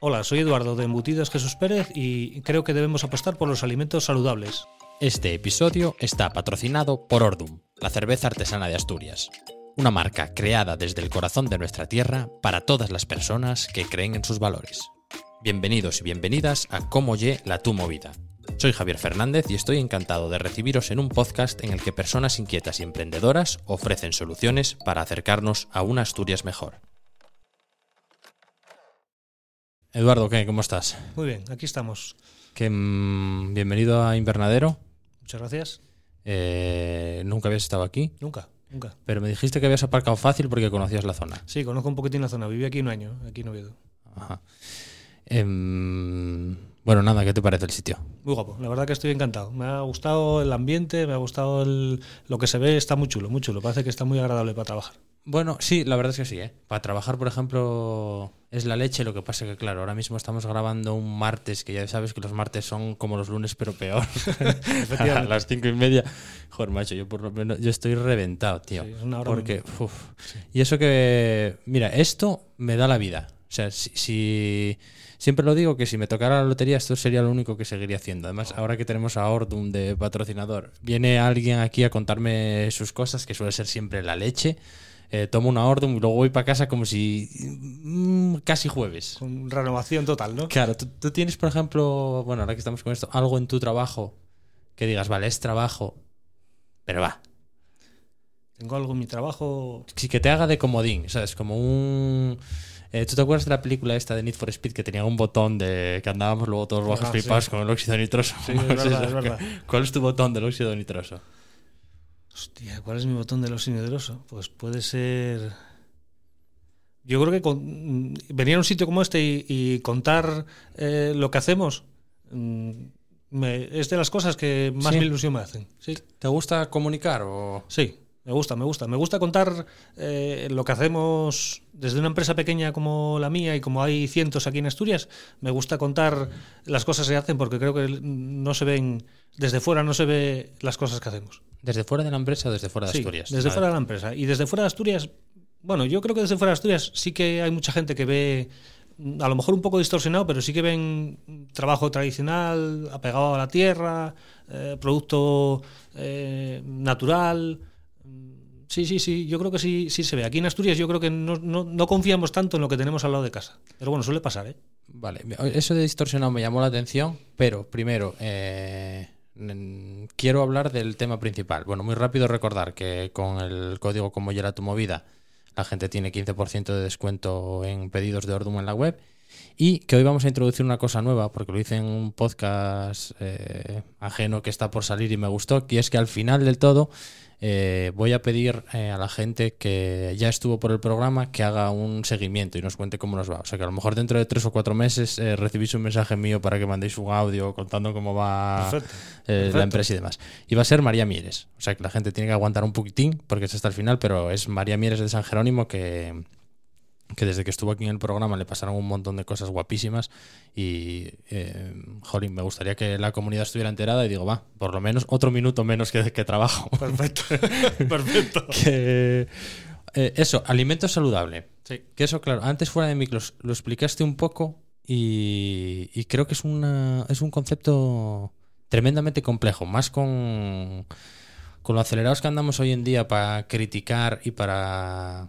Hola, soy Eduardo de Embutidas Jesús Pérez y creo que debemos apostar por los alimentos saludables. Este episodio está patrocinado por Ordum, la cerveza artesana de Asturias. Una marca creada desde el corazón de nuestra tierra para todas las personas que creen en sus valores. Bienvenidos y bienvenidas a Cómo Ye la Tu Movida. Soy Javier Fernández y estoy encantado de recibiros en un podcast en el que personas inquietas y emprendedoras ofrecen soluciones para acercarnos a una Asturias mejor. Eduardo, ¿qué? ¿Cómo estás? Muy bien, aquí estamos. Que, mm, bienvenido a Invernadero. Muchas gracias. Eh, nunca habías estado aquí, Nunca, nunca. pero me dijiste que habías aparcado fácil porque conocías la zona. Sí, conozco un poquitín la zona. Viví aquí un año, aquí en Oviedo. Ajá. Em, bueno, nada, ¿qué te parece el sitio? Muy guapo. La verdad que estoy encantado. Me ha gustado el ambiente, me ha gustado el- lo que se ve. Está muy chulo, muy chulo. Parece que está muy agradable para trabajar. Bueno, sí, la verdad es que sí, ¿eh? Para trabajar, por ejemplo, es la leche, lo que pasa que, claro, ahora mismo estamos grabando un martes, que ya sabes que los martes son como los lunes, pero peor. a las cinco y media. Joder, macho, yo por lo menos, yo estoy reventado, tío. Sí, es una hora porque, uf. Y eso que, mira, esto me da la vida. O sea, si, si- siempre lo digo que si me tocara la lotería, esto sería lo único que seguiría haciendo. Además, ahora que tenemos a Ordum de patrocinador, viene alguien aquí a contarme sus cosas, que suele ser siempre la leche. Eh, tomo una Ordum y luego voy para casa como si mm, casi jueves. Con renovación total, ¿no? Claro, ¿tú, tú tienes, por ejemplo, bueno, ahora que estamos con esto, algo en tu trabajo que digas, vale, es trabajo, pero va, Tengo algo en mi trabajo. sí que te haga de comodín, ¿sabes? Como un... eh, ¿Tú te acuerdas de la película esta de Need for Speed que tenía un botón de que andábamos luego todos bajos Ah, flipados sí. con el óxido nitroso? Sí, es verdad, es verdad. ¿Cuál es tu botón del óxido nitroso? Hostia, ¿cuál es mi botón del óxido nitroso? Pues puede ser. Yo creo que con- venir a un sitio como este y, y contar eh, lo que hacemos mm, me- es de las cosas que más Sí. mi ilusión me hacen. Sí, ¿Te gusta comunicar o...? sí, me gusta, me gusta. Me gusta contar eh, lo que hacemos desde una empresa pequeña como la mía y como hay cientos aquí en Asturias. Me gusta contar las cosas que se hacen porque creo que no se ven, desde fuera no se ve las cosas que hacemos. ¿Desde fuera de la empresa o desde fuera de Sí, Asturias? Desde fuera de la empresa. Y desde fuera de Asturias, bueno, yo creo que desde fuera de Asturias sí que hay mucha gente que ve, mm, a lo mejor un poco distorsionado, pero sí que ven trabajo tradicional, apegado a la tierra, eh, producto eh, natural. Mm, Sí, sí, sí, yo creo que sí, sí se ve. Aquí en Asturias yo creo que no, no- no confiamos tanto en lo que tenemos al lado de casa. Pero bueno, suele pasar, ¿eh? Vale, eso de distorsionado me llamó la atención, pero primero, eh, quiero hablar del tema principal. Bueno, muy rápido recordar que con el código como ya tu movida, la gente tiene 15% de descuento en pedidos de Ordum en la web. Y que hoy vamos a introducir una cosa nueva, porque lo hice en un podcast eh, ajeno que está por salir y me gustó, y es que al final del todo eh, voy a pedir eh, a la gente que ya estuvo por el programa que haga un seguimiento y nos cuente cómo nos va. O sea que a lo mejor dentro de tres o cuatro meses eh, recibís un mensaje mío para que mandéis un audio contando cómo va Perfecto. eh, perfecto. la empresa y demás. Y va a ser María Mieres. O sea que la gente tiene que aguantar un poquitín porque es hasta el final, pero es María Mieres de San Jerónimo que, que desde que estuvo aquí en el programa le pasaron un montón de cosas guapísimas y, eh, jolín, me gustaría que la comunidad estuviera enterada y digo, va, por lo menos otro minuto menos que, que trabajo. Perfecto. Perfecto. que, eh, eso, alimento saludable. Sí. Que eso, claro, antes fuera de micros lo explicaste un poco y, y creo que es, una, es un concepto tremendamente complejo, más con, con lo acelerados que andamos hoy en día para criticar y para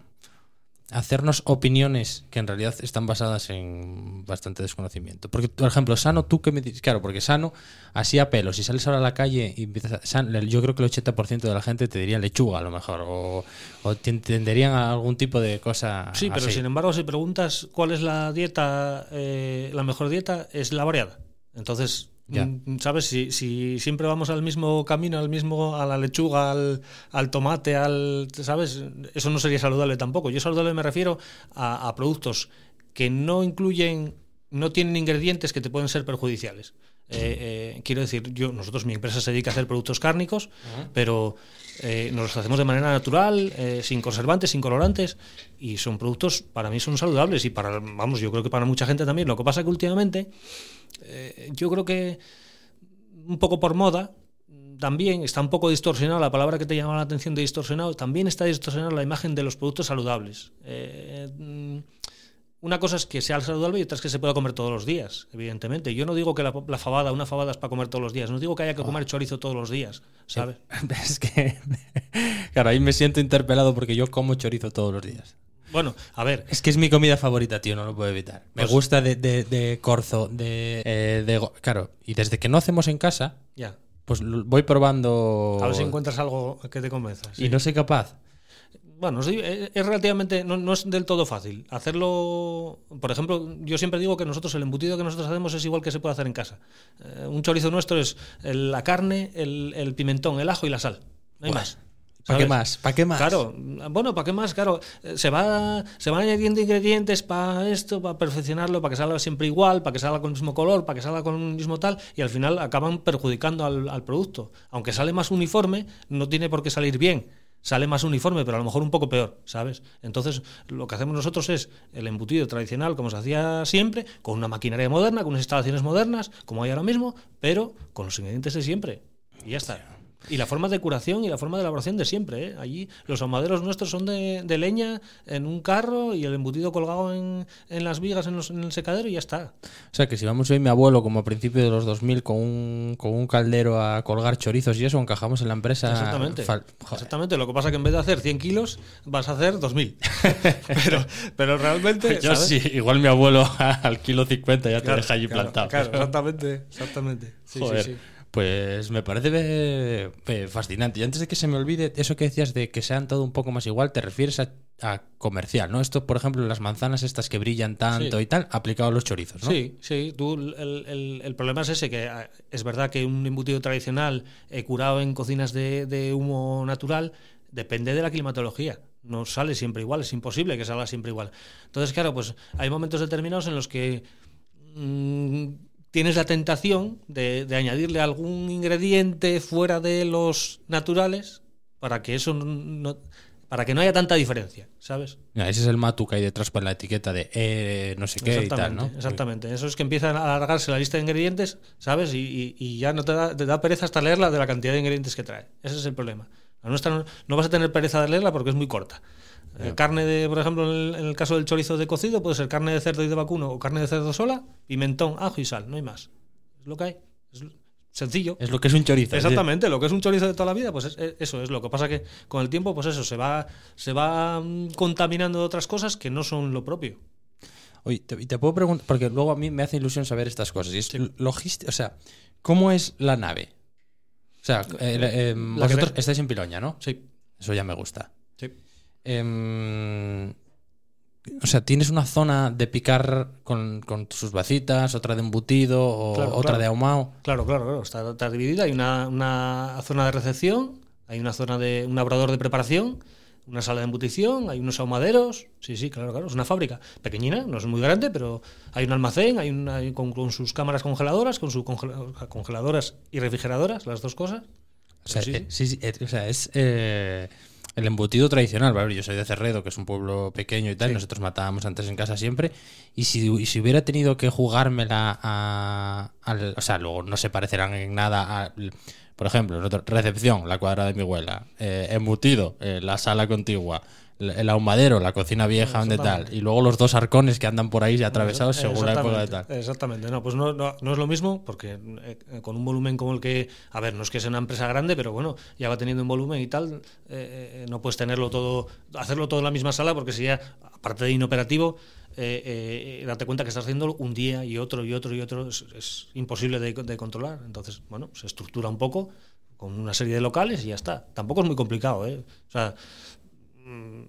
hacernos opiniones que en realidad están basadas en bastante desconocimiento. Porque, por ejemplo, Sano, tú que me dices, claro, porque Sano, así a pelo, si sales ahora a la calle y empiezas a, San- yo creo que el 80% de la gente te diría lechuga a lo mejor, o, o te entenderían algún tipo de cosa Sí, pero así. sin embargo, si preguntas cuál es la dieta, eh, la mejor dieta, es la variada. Entonces, Mm, ¿sabes? Si, si siempre vamos al mismo camino, al mismo, a la lechuga, al, al tomate, al. ¿Sabes? Eso no sería saludable tampoco. Yo saludable me refiero a, a productos que no incluyen, no tienen ingredientes que te pueden ser perjudiciales. Eh, eh, quiero decir, yo, nosotros, mi empresa se dedica a hacer productos cárnicos, pero eh, nos los hacemos de manera natural, eh, sin conservantes, sin colorantes, y son productos, para mí son saludables y para, vamos, yo creo que para mucha gente también. Lo que pasa que últimamente, eh, yo creo que un poco por moda, también está un poco distorsionada la palabra que te llama la atención de distorsionado, también está distorsionada la imagen de los productos saludables. Eh, una cosa es que sea saludable y otra es que se pueda comer todos los días, evidentemente. Yo no digo que la, la fabada, una fabada es para comer todos los días. No digo que haya que comer chorizo todos los días, ¿sabes? Es que, claro, ahí me siento interpelado porque yo como chorizo todos los días. Bueno, a ver. Es que es mi comida favorita, tío, no lo puedo evitar. Me Pues- gusta de, de- de corzo, de, eh, de Claro, y desde que no hacemos en casa, Ya. pues voy probando. A ver si encuentras algo que te convenza. sí. Y no soy capaz. Bueno, sí, es relativamente, no, no es del todo fácil. Hacerlo, por ejemplo, yo siempre digo que nosotros, el embutido que nosotros hacemos es igual que se puede hacer en casa. Eh, un chorizo nuestro es el- la carne, el, el pimentón, el ajo y la sal. No hay Buah. más. ¿Para qué más? ¿Para qué más? Claro, bueno, ¿para qué más? Claro, eh, se va, se van añadiendo ingredientes para esto, para perfeccionarlo, para que salga siempre igual, para que salga con el mismo color, para que salga con el mismo tal, y al final acaban perjudicando al, al producto. Aunque sale más uniforme, no tiene por qué salir bien. Sale más uniforme, pero a lo mejor un poco peor, ¿sabes? Entonces, lo que hacemos nosotros es el embutido tradicional, como se hacía siempre, con una maquinaria moderna, con unas instalaciones modernas, como hay ahora mismo, pero con los ingredientes de siempre. Y ya está. Y la forma de curación y la forma de elaboración de siempre. ¿eh? Allí los ahumaderos nuestros son de, de leña en un carro y el embutido colgado en, en las vigas en, los- en el secadero y ya está. O sea, que si vamos hoy mi abuelo como a principios de los 2000 con un, con un caldero a colgar chorizos y eso, encajamos en la empresa. Exactamente. fal- joder. Exactamente. Lo que pasa es que en vez de hacer 100 kilos, vas a hacer 2000. pero, pero realmente. Yo ¿sabes? sí, igual mi abuelo al kilo 50 ya te Claro, deja allí claro, plantado. Claro, exactamente. Exactamente. Sí, sí, Joder. sí. Pues me parece fascinante. Y antes de que se me olvide, eso que decías de que sean todo un poco más igual, te refieres a, a comercial, ¿no? Esto, por ejemplo, las manzanas estas que brillan tanto Sí. y tal, aplicado a los chorizos, ¿no? Sí, sí. Tú, el, el- el problema es ese, que ah, es verdad que un embutido tradicional eh, curado en cocinas de, de humo natural depende de la climatología. No sale siempre igual, es imposible que salga siempre igual. Entonces, claro, pues hay momentos determinados en los que mm, tienes la tentación de, de añadirle algún ingrediente fuera de los naturales para que eso no, para que no haya tanta diferencia, ¿sabes? Mira, ese es el matu que hay detrás para la etiqueta de eh, no sé qué y tal, ¿no? Exactamente. Eso es que empiezan a alargarse la lista de ingredientes, ¿sabes? Y, y- y ya no te da, te da pereza hasta leerla de la cantidad de ingredientes que trae. Ese es el problema. La nuestra no, no vas a tener pereza de leerla porque es muy corta. Eh, carne de, por ejemplo, en el, en el caso del chorizo de cocido, puede ser carne de cerdo y de vacuno o carne de cerdo sola, pimentón, ajo y sal, no hay más. Es lo que hay. Es sencillo. Es lo que es un chorizo. Exactamente, lo que es un chorizo de toda la vida, pues es- es- eso es lo que pasa que con el tiempo, pues eso, se va, se va mm, contaminando de otras cosas que no son lo propio. Oye, te, te puedo preguntar, porque luego a mí me hace ilusión saber estas cosas. Y es logística, o sea, ¿cómo es la nave? O sea, eh, eh, vosotros estáis en Piloña, ¿no? Sí, Eso ya me gusta. Em, o sea, tienes una zona de picar con, con sus vacitas, otra de embutido o Claro, otra claro. de ahumado. Claro, claro, claro. Está, está dividida. Hay una, una zona de recepción, hay una zona de un obrador de preparación, una sala de embutición, hay unos ahumaderos. Sí, sí, claro, claro. Es una fábrica pequeñina, no es muy grande, pero hay un almacén, hay una hay con, con sus cámaras congeladoras, con sus congela- congeladoras y refrigeradoras, las dos cosas. O sea, Sí, sí. eh, sí, sí, eh, o sea, es eh, el embutido tradicional. ¿vale? Yo soy de Cerredo, que es un pueblo pequeño y tal. y Sí. Nosotros matábamos antes en casa siempre. Y si, y si hubiera tenido que jugármela a. al- o sea, luego no se parecerán en nada a. Por ejemplo, nosotros- recepción, la cuadra de mi abuela. eh, embutido, eh, la sala contigua. El ahumadero, la cocina vieja, donde tal. Y luego los dos arcones que andan por ahí atravesados según la época de tal. Exactamente, no, pues no, no, no es lo mismo, porque eh, con un volumen como el que, a ver, no es que sea una empresa grande, pero bueno, ya va teniendo un volumen y tal, eh, eh, no puedes tenerlo todo, hacerlo todo en la misma sala, porque si ya, aparte de inoperativo, eh, eh, date cuenta que estás haciendo un día y otro y otro y otro, es, es imposible de, de controlar. Entonces, bueno, se estructura un poco con una serie de locales y ya está. Tampoco es muy complicado, ¿eh? O sea,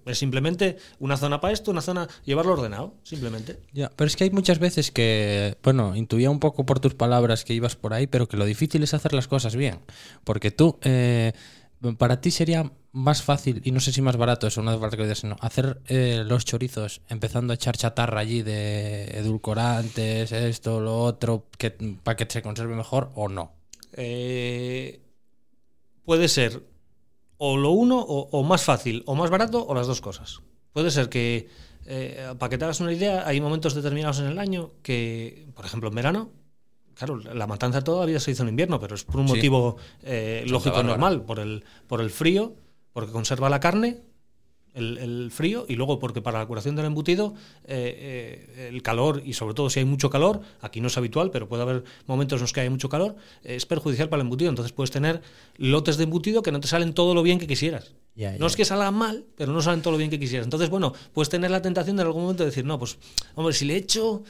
es simplemente una zona para esto, una zona, llevarlo ordenado, simplemente. Ya, pero es que hay muchas veces que, bueno, intuía un poco por tus palabras que ibas por ahí, pero que lo difícil es hacer las cosas bien. Porque tú, eh, para ti sería más fácil, y no sé si más barato, eso no hace falta que sino hacer eh, los chorizos empezando a echar chatarra allí de edulcorantes, esto, lo otro, que, para que se conserve mejor o no. Eh, puede ser o lo uno o, o más fácil o más barato o las dos cosas. Puede ser que, eh, para que te hagas una idea, hay momentos determinados en el año que, por ejemplo, en verano, claro, la matanza toda la vida se hizo en invierno, pero es por un Sí. motivo eh, lógico normal, por el, por el frío, porque conserva la carne el, el frío y luego porque para la curación del embutido eh, eh, el calor y sobre todo si hay mucho calor, aquí no es habitual, pero puede haber momentos en los que hay mucho calor, es perjudicial para el embutido. Entonces puedes tener lotes de embutido que no te salen todo lo bien que quisieras. No es que salgan mal, pero no salen todo lo bien que quisieras. Entonces, bueno, puedes tener la tentación de en algún momento decir, no, pues, hombre, si le echo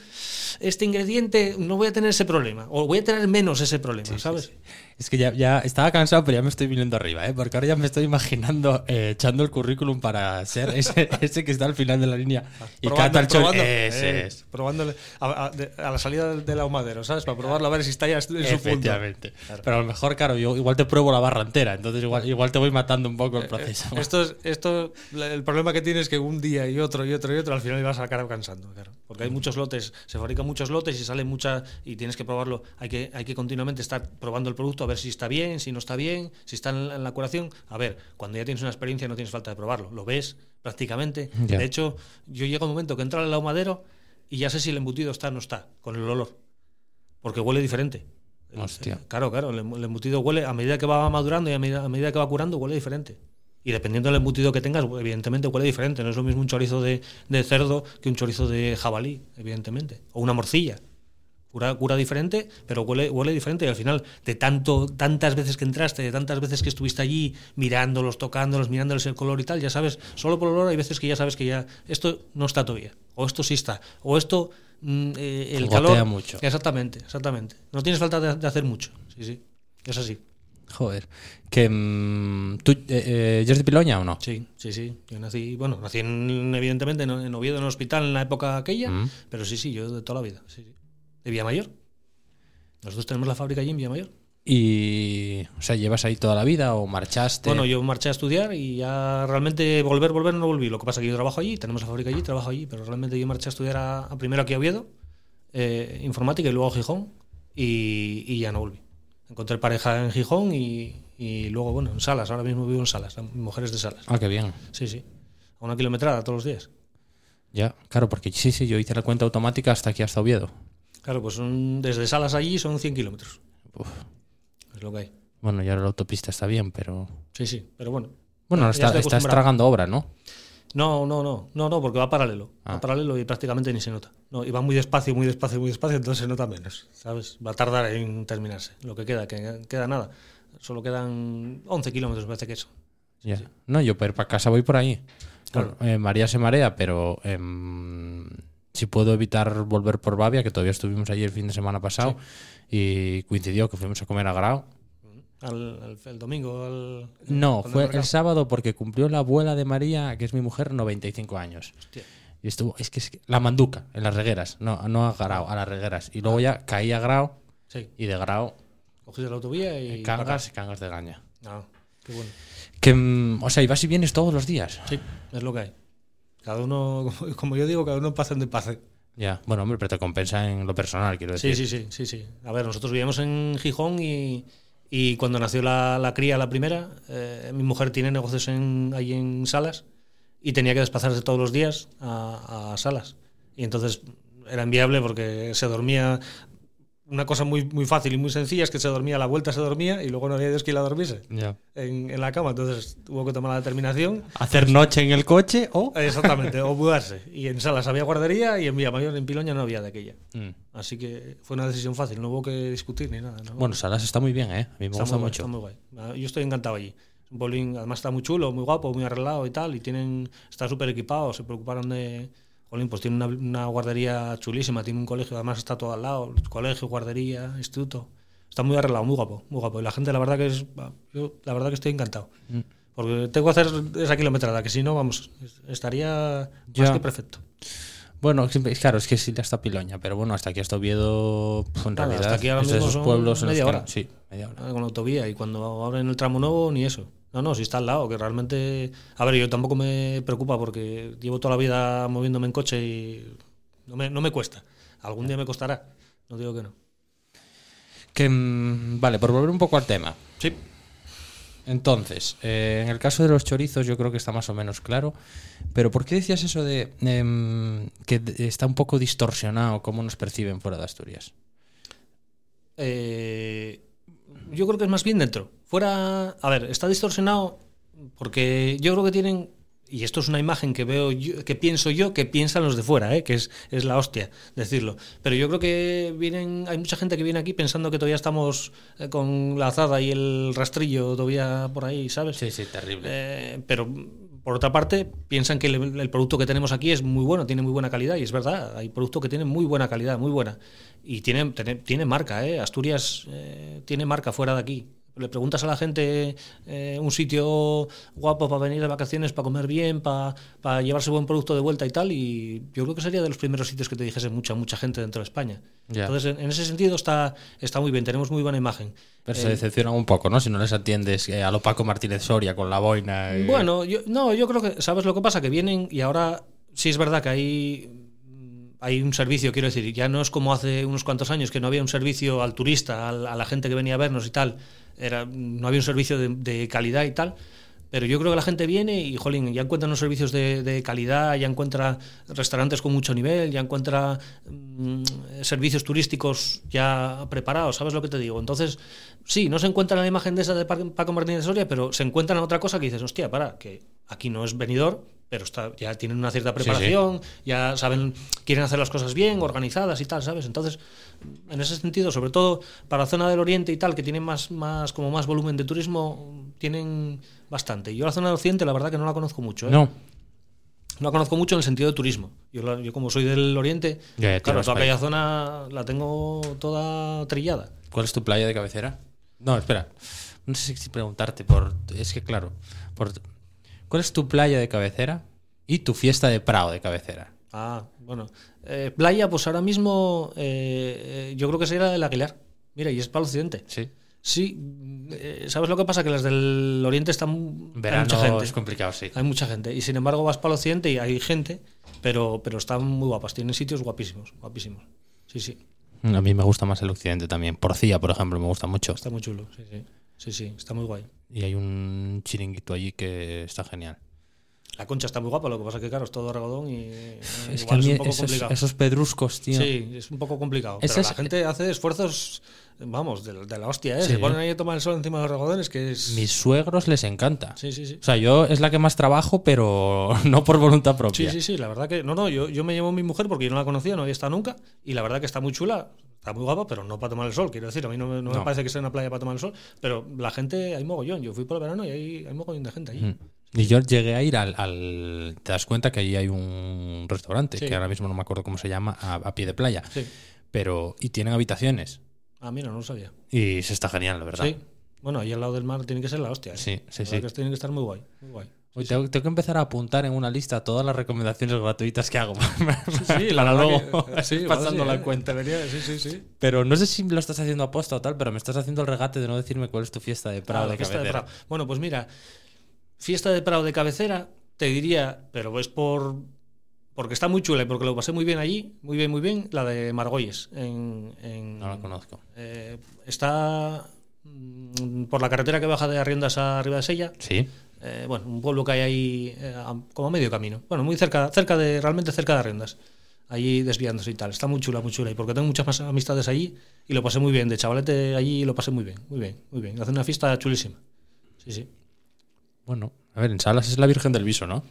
este ingrediente, no voy a tener ese problema. O voy a tener menos ese problema, ¿sabes? Es que ya, ya estaba cansado, pero ya me estoy viniendo arriba, ¿eh? porque ahora ya me estoy imaginando eh, echando el currículum para ser ese, ese que está al final de la línea y cata el chorizo. probando, Ese eh, es. probándole a, a- la salida del, ahumadero, ¿sabes? Para probarlo a ver si está ya en su punto. Efectivamente. Pero a lo mejor, claro, yo igual te pruebo la barra entera, entonces igual, igual te voy matando un poco el proceso. Esto es, esto, el problema que tienes es que un día y otro y otro y otro al final ibas a acabar cansando, claro. Porque hay muchos lotes, se fabrican muchos lotes y salen muchas y tienes que probarlo. Hay que, hay que continuamente estar probando el producto a ver si está bien, si no está bien, si está en la, en la curación. A ver, cuando ya tienes una experiencia no tienes falta de probarlo. Lo ves prácticamente. De hecho, yo llego a un momento que entra el ahumadero y ya sé si el embutido está o no está, con el olor. Porque huele diferente. Hostia. Claro, claro, el el embutido huele, a medida que va madurando y a medida, a medida que va curando, huele diferente. Y dependiendo del embutido que tengas, evidentemente huele diferente. No es lo mismo un chorizo de, de cerdo que un chorizo de jabalí, evidentemente. O una morcilla. Cura, cura diferente, pero huele, huele diferente. Y al final, de tanto, tantas veces que entraste, de tantas veces que estuviste allí mirándolos, tocándolos, mirándoles el color y tal, ya sabes, solo por el olor hay veces que ya sabes que ya esto no está todavía. O esto sí está. O esto, mm, eh, el Gotea calor. mucho. Exactamente, exactamente. No tienes falta de, de hacer mucho. Sí, sí. Es así. Joder. Que, mm, ¿Tú eh, eh, eres de Piloña o no? Sí, sí, sí. Yo nací, bueno, nací en, evidentemente en, en Oviedo, en el hospital en la época aquella, Mm. pero sí, sí, yo de toda la vida. Sí, sí. De Villamayor. Nosotros tenemos la fábrica allí en Villamayor. Y, o sea, ¿llevas ahí toda la vida o marchaste? Bueno, yo marché a estudiar y ya realmente volver, volver no volví. Lo que pasa es que yo trabajo allí, tenemos la fábrica allí, trabajo allí, pero realmente yo marché a estudiar a, a primero aquí a Oviedo, eh, informática y luego a Gijón y, y ya no volví. Encontré pareja en Gijón y, y luego, bueno, en Salas, ahora mismo vivo en Salas, mi mujer es de Salas. Ah, qué bien. Sí, sí. A una kilometrada todos los días. Ya, claro, porque sí, sí, yo hice la cuenta automática hasta aquí, hasta Oviedo. Claro, pues son, desde Salas allí son 100 kilómetros. Es lo que hay. Bueno, ya la autopista está bien, pero... Sí, sí, pero bueno. Bueno, está, estás tragando obra, ¿no? No, no, no, no, no, porque va paralelo. Ah. Va paralelo y prácticamente ni se nota. No, y va muy despacio, muy despacio, muy despacio, entonces se nota menos, ¿sabes? Va a tardar en terminarse. Lo que queda, que queda nada. Solo quedan 11 kilómetros, me parece que eso. No, yo para ir para casa voy por ahí. Claro. Bueno, eh, María se marea, pero em, si puedo evitar volver por Bavia, que todavía estuvimos allí el fin de semana pasado y coincidió que fuimos a comer a Grau. Al, al- el domingo, al, No, cuando fue el sábado porque cumplió la abuela de María, que es mi mujer, 95 años. Hostia. Y estuvo, es que, es que- la manduca, en las regueras, no, no a Grau, a las regueras. Y luego ya caí a Grau Sí, y de Grau cogiste la autovía y. cangas y cangas de gaña. Ah, qué bueno. Que, mm, o sea, y vas y vienes todos los días. Sí, es lo que hay. Cada uno, como- yo digo, cada uno pasa de pase. Ya, bueno, hombre, pero te compensa en lo personal, quiero Sí, decir. sí, sí, sí, sí. A ver, nosotros vivíamos en Gijón y, y cuando nació la, la cría, la primera, eh, mi mujer tiene negocios en, ahí en Salas y tenía que desplazarse todos los días a, a Salas. Y entonces era inviable porque se dormía. Una cosa muy, muy fácil y muy sencilla es que se dormía a la vuelta, se dormía y luego no había Dios quien la dormiese Ya. en, en la cama. Entonces tuvo que tomar la determinación Hacer noche en el coche o. Exactamente, o mudarse. Y en Salas había guardería y en Villamayor, en Piloña, no había de aquella. Mm. Así que fue una decisión fácil, no hubo que discutir ni nada. ¿no? Bueno, Salas está muy bien, ¿eh? A mí me está gusta muy guay, mucho. está muy guay. Ah, Yo estoy encantado allí. Un bowling, además está muy chulo, muy guapo, muy arreglado y tal. Y tienen, está súper equipado, se preocuparon de. Jolín, pues tiene una, una guardería chulísima, tiene un colegio, además está todo al lado, colegio, guardería, instituto. Está muy arreglado, muy guapo, muy guapo. Y la gente, la verdad que es. Yo, la verdad que estoy encantado. Mm. Porque tengo que hacer esa kilometrada, que si no, vamos, estaría más Ya. que perfecto. Bueno, claro, es que sí hasta Piloña, pero bueno, hasta aquí hasta Oviedo, pues, en Claro, realidad, hasta aquí ahora mismo esos son pueblos en los media que- hora. Sí, media hora. Con la autovía y cuando abren el tramo nuevo ni eso. No, no, si está al lado, que realmente... A ver, yo tampoco me preocupa porque llevo toda la vida moviéndome en coche y no me, no me cuesta. Algún día me costará, no digo que no. Que, mm, vale, por volver un poco al tema. Sí. Entonces, eh, en el caso de los chorizos yo creo que está más o menos claro, pero ¿por qué decías eso de em, que está un poco distorsionado cómo nos perciben fuera de Asturias? Eh, yo creo que es más bien dentro. Fuera, a ver, está distorsionado porque yo creo que tienen, y esto es una imagen que veo yo, que pienso yo que piensan los de fuera, ¿eh? que es, es la hostia decirlo. Pero yo creo que vienen, hay mucha gente que viene aquí pensando que todavía estamos eh, con la azada y el rastrillo todavía por ahí, ¿sabes? Sí, sí, terrible. Eh, pero por otra parte, piensan que el, producto que tenemos aquí es muy bueno, tiene muy buena calidad, y es verdad, hay productos que tienen muy buena calidad, muy buena. Y tiene marca, ¿eh? Asturias eh, tiene marca fuera de aquí. Le preguntas a la gente eh, un sitio guapo para venir de vacaciones, para comer bien, para, para llevarse buen producto de vuelta y tal, y yo creo que sería de los primeros sitios que te dijese mucha, mucha gente dentro de España. Entonces, en, en, ese sentido está, está muy bien, tenemos muy buena imagen. Pero se decepcionan un poco, ¿no? Si no les atiendes eh, a lo Paco Martínez Soria con la boina. Y... Bueno, yo, no, yo creo que, ¿sabes lo que pasa? Que vienen y ahora sí es verdad que hay hay un servicio, quiero decir, ya no es como hace unos cuantos años que no había un servicio al turista, a la gente que venía a vernos y tal, era, no había un servicio de, de calidad y tal, pero yo creo que la gente viene y, jolín, ya encuentra unos servicios de, de, calidad, ya encuentra restaurantes con mucho nivel, ya encuentra mmm, servicios turísticos ya preparados, ¿sabes lo que te digo? Entonces, sí, no se encuentra la imagen de esa de Paco Martínez Soria, pero se encuentran otra cosa que dices, hostia, para, que aquí no es venidor, pero está, ya tienen una cierta preparación, sí, sí. ya saben, quieren hacer las cosas bien, organizadas y tal, ¿sabes? Entonces, en ese sentido, sobre todo para la zona del Oriente y tal, que tienen más, más, como más volumen de turismo, tienen bastante. Yo la zona del Occidente, la verdad que no la conozco mucho. ¿eh? No. No la conozco mucho en el sentido de turismo. Yo, la, yo como soy del Oriente, ya, claro, toda aquella zona la tengo toda trillada. ¿Cuál es tu playa de cabecera? No, espera. No sé si preguntarte por... Es que, claro, por, ¿cuál es tu playa de cabecera y tu fiesta de Prado de cabecera? Ah, bueno. Eh, playa, pues ahora mismo eh, yo creo que sería el Aguilar. Mira, y es para el occidente. Sí. Sí, eh, ¿sabes lo que pasa? Que las del oriente están. Verano hay mucha gente. es complicado, sí. Hay mucha gente. Y sin embargo, vas para el occidente y hay gente, pero, pero están muy guapas. Tienen sitios guapísimos. Guapísimos. Sí, sí. A mí me gusta más el occidente también. Porcía, por ejemplo, me gusta mucho. Está muy chulo, sí, sí. Sí, sí, está muy guay. Y hay un chiringuito allí que está genial. La concha está muy guapa, lo que pasa es que, claro, es todo algodón y. Es que a mí es un poco esos, complicado. esos pedruscos, tío. Sí, es un poco complicado. Pero es, la gente hace esfuerzos, vamos, de, de la hostia, ¿eh? Sí. Se ponen ahí a tomar el sol encima de los algodones, que es. Mis suegros les encanta. Sí, sí, sí. O sea, yo es la que más trabajo, pero no por voluntad propia. Sí, sí, sí, la verdad que. No, no, yo, yo me llevo a mi mujer porque yo no la conocía, no había estado nunca, y la verdad que está muy chula. Está muy guapa, pero no para tomar el sol, quiero decir. A mí no, no, no, me parece que sea una playa para tomar el sol, pero la gente, hay mogollón. Yo fui por el verano y hay, hay mogollón de gente allí. Mm. Y yo llegué a ir al, al, Te das cuenta que allí hay un restaurante, sí. que ahora mismo no me acuerdo cómo se llama, a, a pie de playa. Sí. Pero. Y tienen habitaciones. Ah, mira, no lo sabía. Y se está genial, la verdad. Sí. Bueno, ahí al lado del mar tiene que ser la hostia. ¿eh? Sí, sí, la sí. Que tiene que estar muy guay. Muy guay. Hoy tengo, tengo, que empezar a apuntar en una lista todas las recomendaciones gratuitas que hago. Sí, para luego que, pasando la eh. cuenta. Debería, sí, sí, sí. Pero no sé si lo estás haciendo aposta o tal, pero me estás haciendo el regate de no decirme cuál es tu fiesta de Prado ah, de fiesta cabecera. De Prado. Bueno, pues mira, fiesta de Prado de cabecera, te diría, pero es por porque está muy chula y porque lo pasé muy bien allí, muy bien, muy bien, la de Margolles. En, en no la conozco. Eh, está mm, por la carretera que baja de Arriendas a Arriba de Sella. Sí. Eh, bueno, un pueblo que hay ahí eh, como a medio camino. Bueno, muy cerca, cerca de, realmente cerca de Arriendas. Allí desviándose y tal. Está muy chula, muy chula. Y porque tengo muchas más amistades allí y lo pasé muy bien. De chavalete allí lo pasé muy bien, muy bien, muy bien. Hace una fiesta chulísima. Sí, sí. Bueno, a ver, en Salas es la Virgen del Viso, ¿no?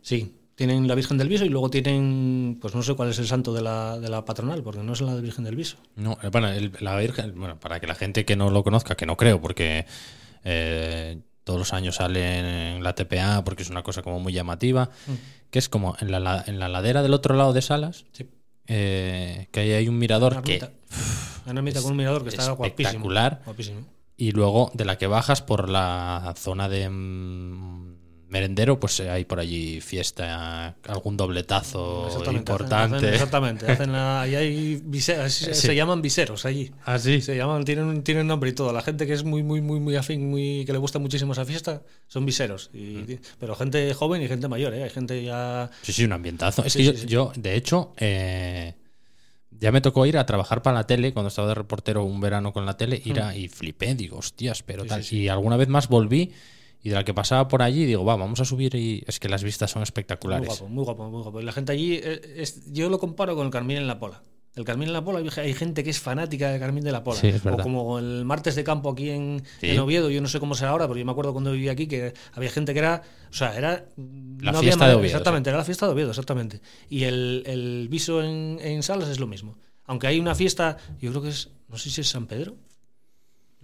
Sí, tienen la Virgen del Viso y luego tienen, pues no sé cuál es el santo de la, de la patronal, porque no es la Virgen del Viso. No, eh, bueno, el, la Virgen, bueno, para que la gente que no lo conozca, que no creo, porque eh, todos los años sale en la TPA, porque es una cosa como muy llamativa, mm. que es como en la, en la ladera del otro lado de Salas, sí. eh, que ahí hay un mirador una que... Una ermita con un mirador que está espectacular. Guapísimo, guapísimo. Y luego de la que bajas por la zona de mmm, merendero, pues hay por allí fiesta, algún dobletazo importante. Hacen, exactamente. Hacen la, ahí hay viseros, sí. se llaman viseros allí. Ah, sí. Se llaman, tienen, tienen nombre y todo. La gente que es muy, muy, muy, muy afín, muy, que le gusta muchísimo esa fiesta, son viseros. Y, mm. Pero gente joven y gente mayor, ¿eh? Hay gente ya. Sí, sí, un ambientazo. Es que yo, sí, yo, de hecho, eh, ya me tocó ir a trabajar para la tele cuando estaba de reportero un verano con la tele, ir a, mm. y flipé, digo, hostias, pero tal. Y alguna vez más volví y de la que pasaba por allí digo, va, vamos a subir y es que las vistas son espectaculares. Muy guapo, muy guapo, muy guapo. Y la gente allí, es, yo lo comparo con el Carmín en la Pola. El Carmín de la Pola, hay- hay gente que es fanática del Carmín de la Pola. Sí, es o como el martes de campo aquí en, Sí. en Oviedo, yo no sé cómo será ahora, pero yo me acuerdo cuando vivía aquí que había gente que era. O sea, era. La no había fiesta de Oviedo, Exactamente, era la fiesta de Oviedo, exactamente. Y el, el viso en, en Salas es lo mismo. Aunque hay una fiesta, yo creo que es. No sé si es San Pedro.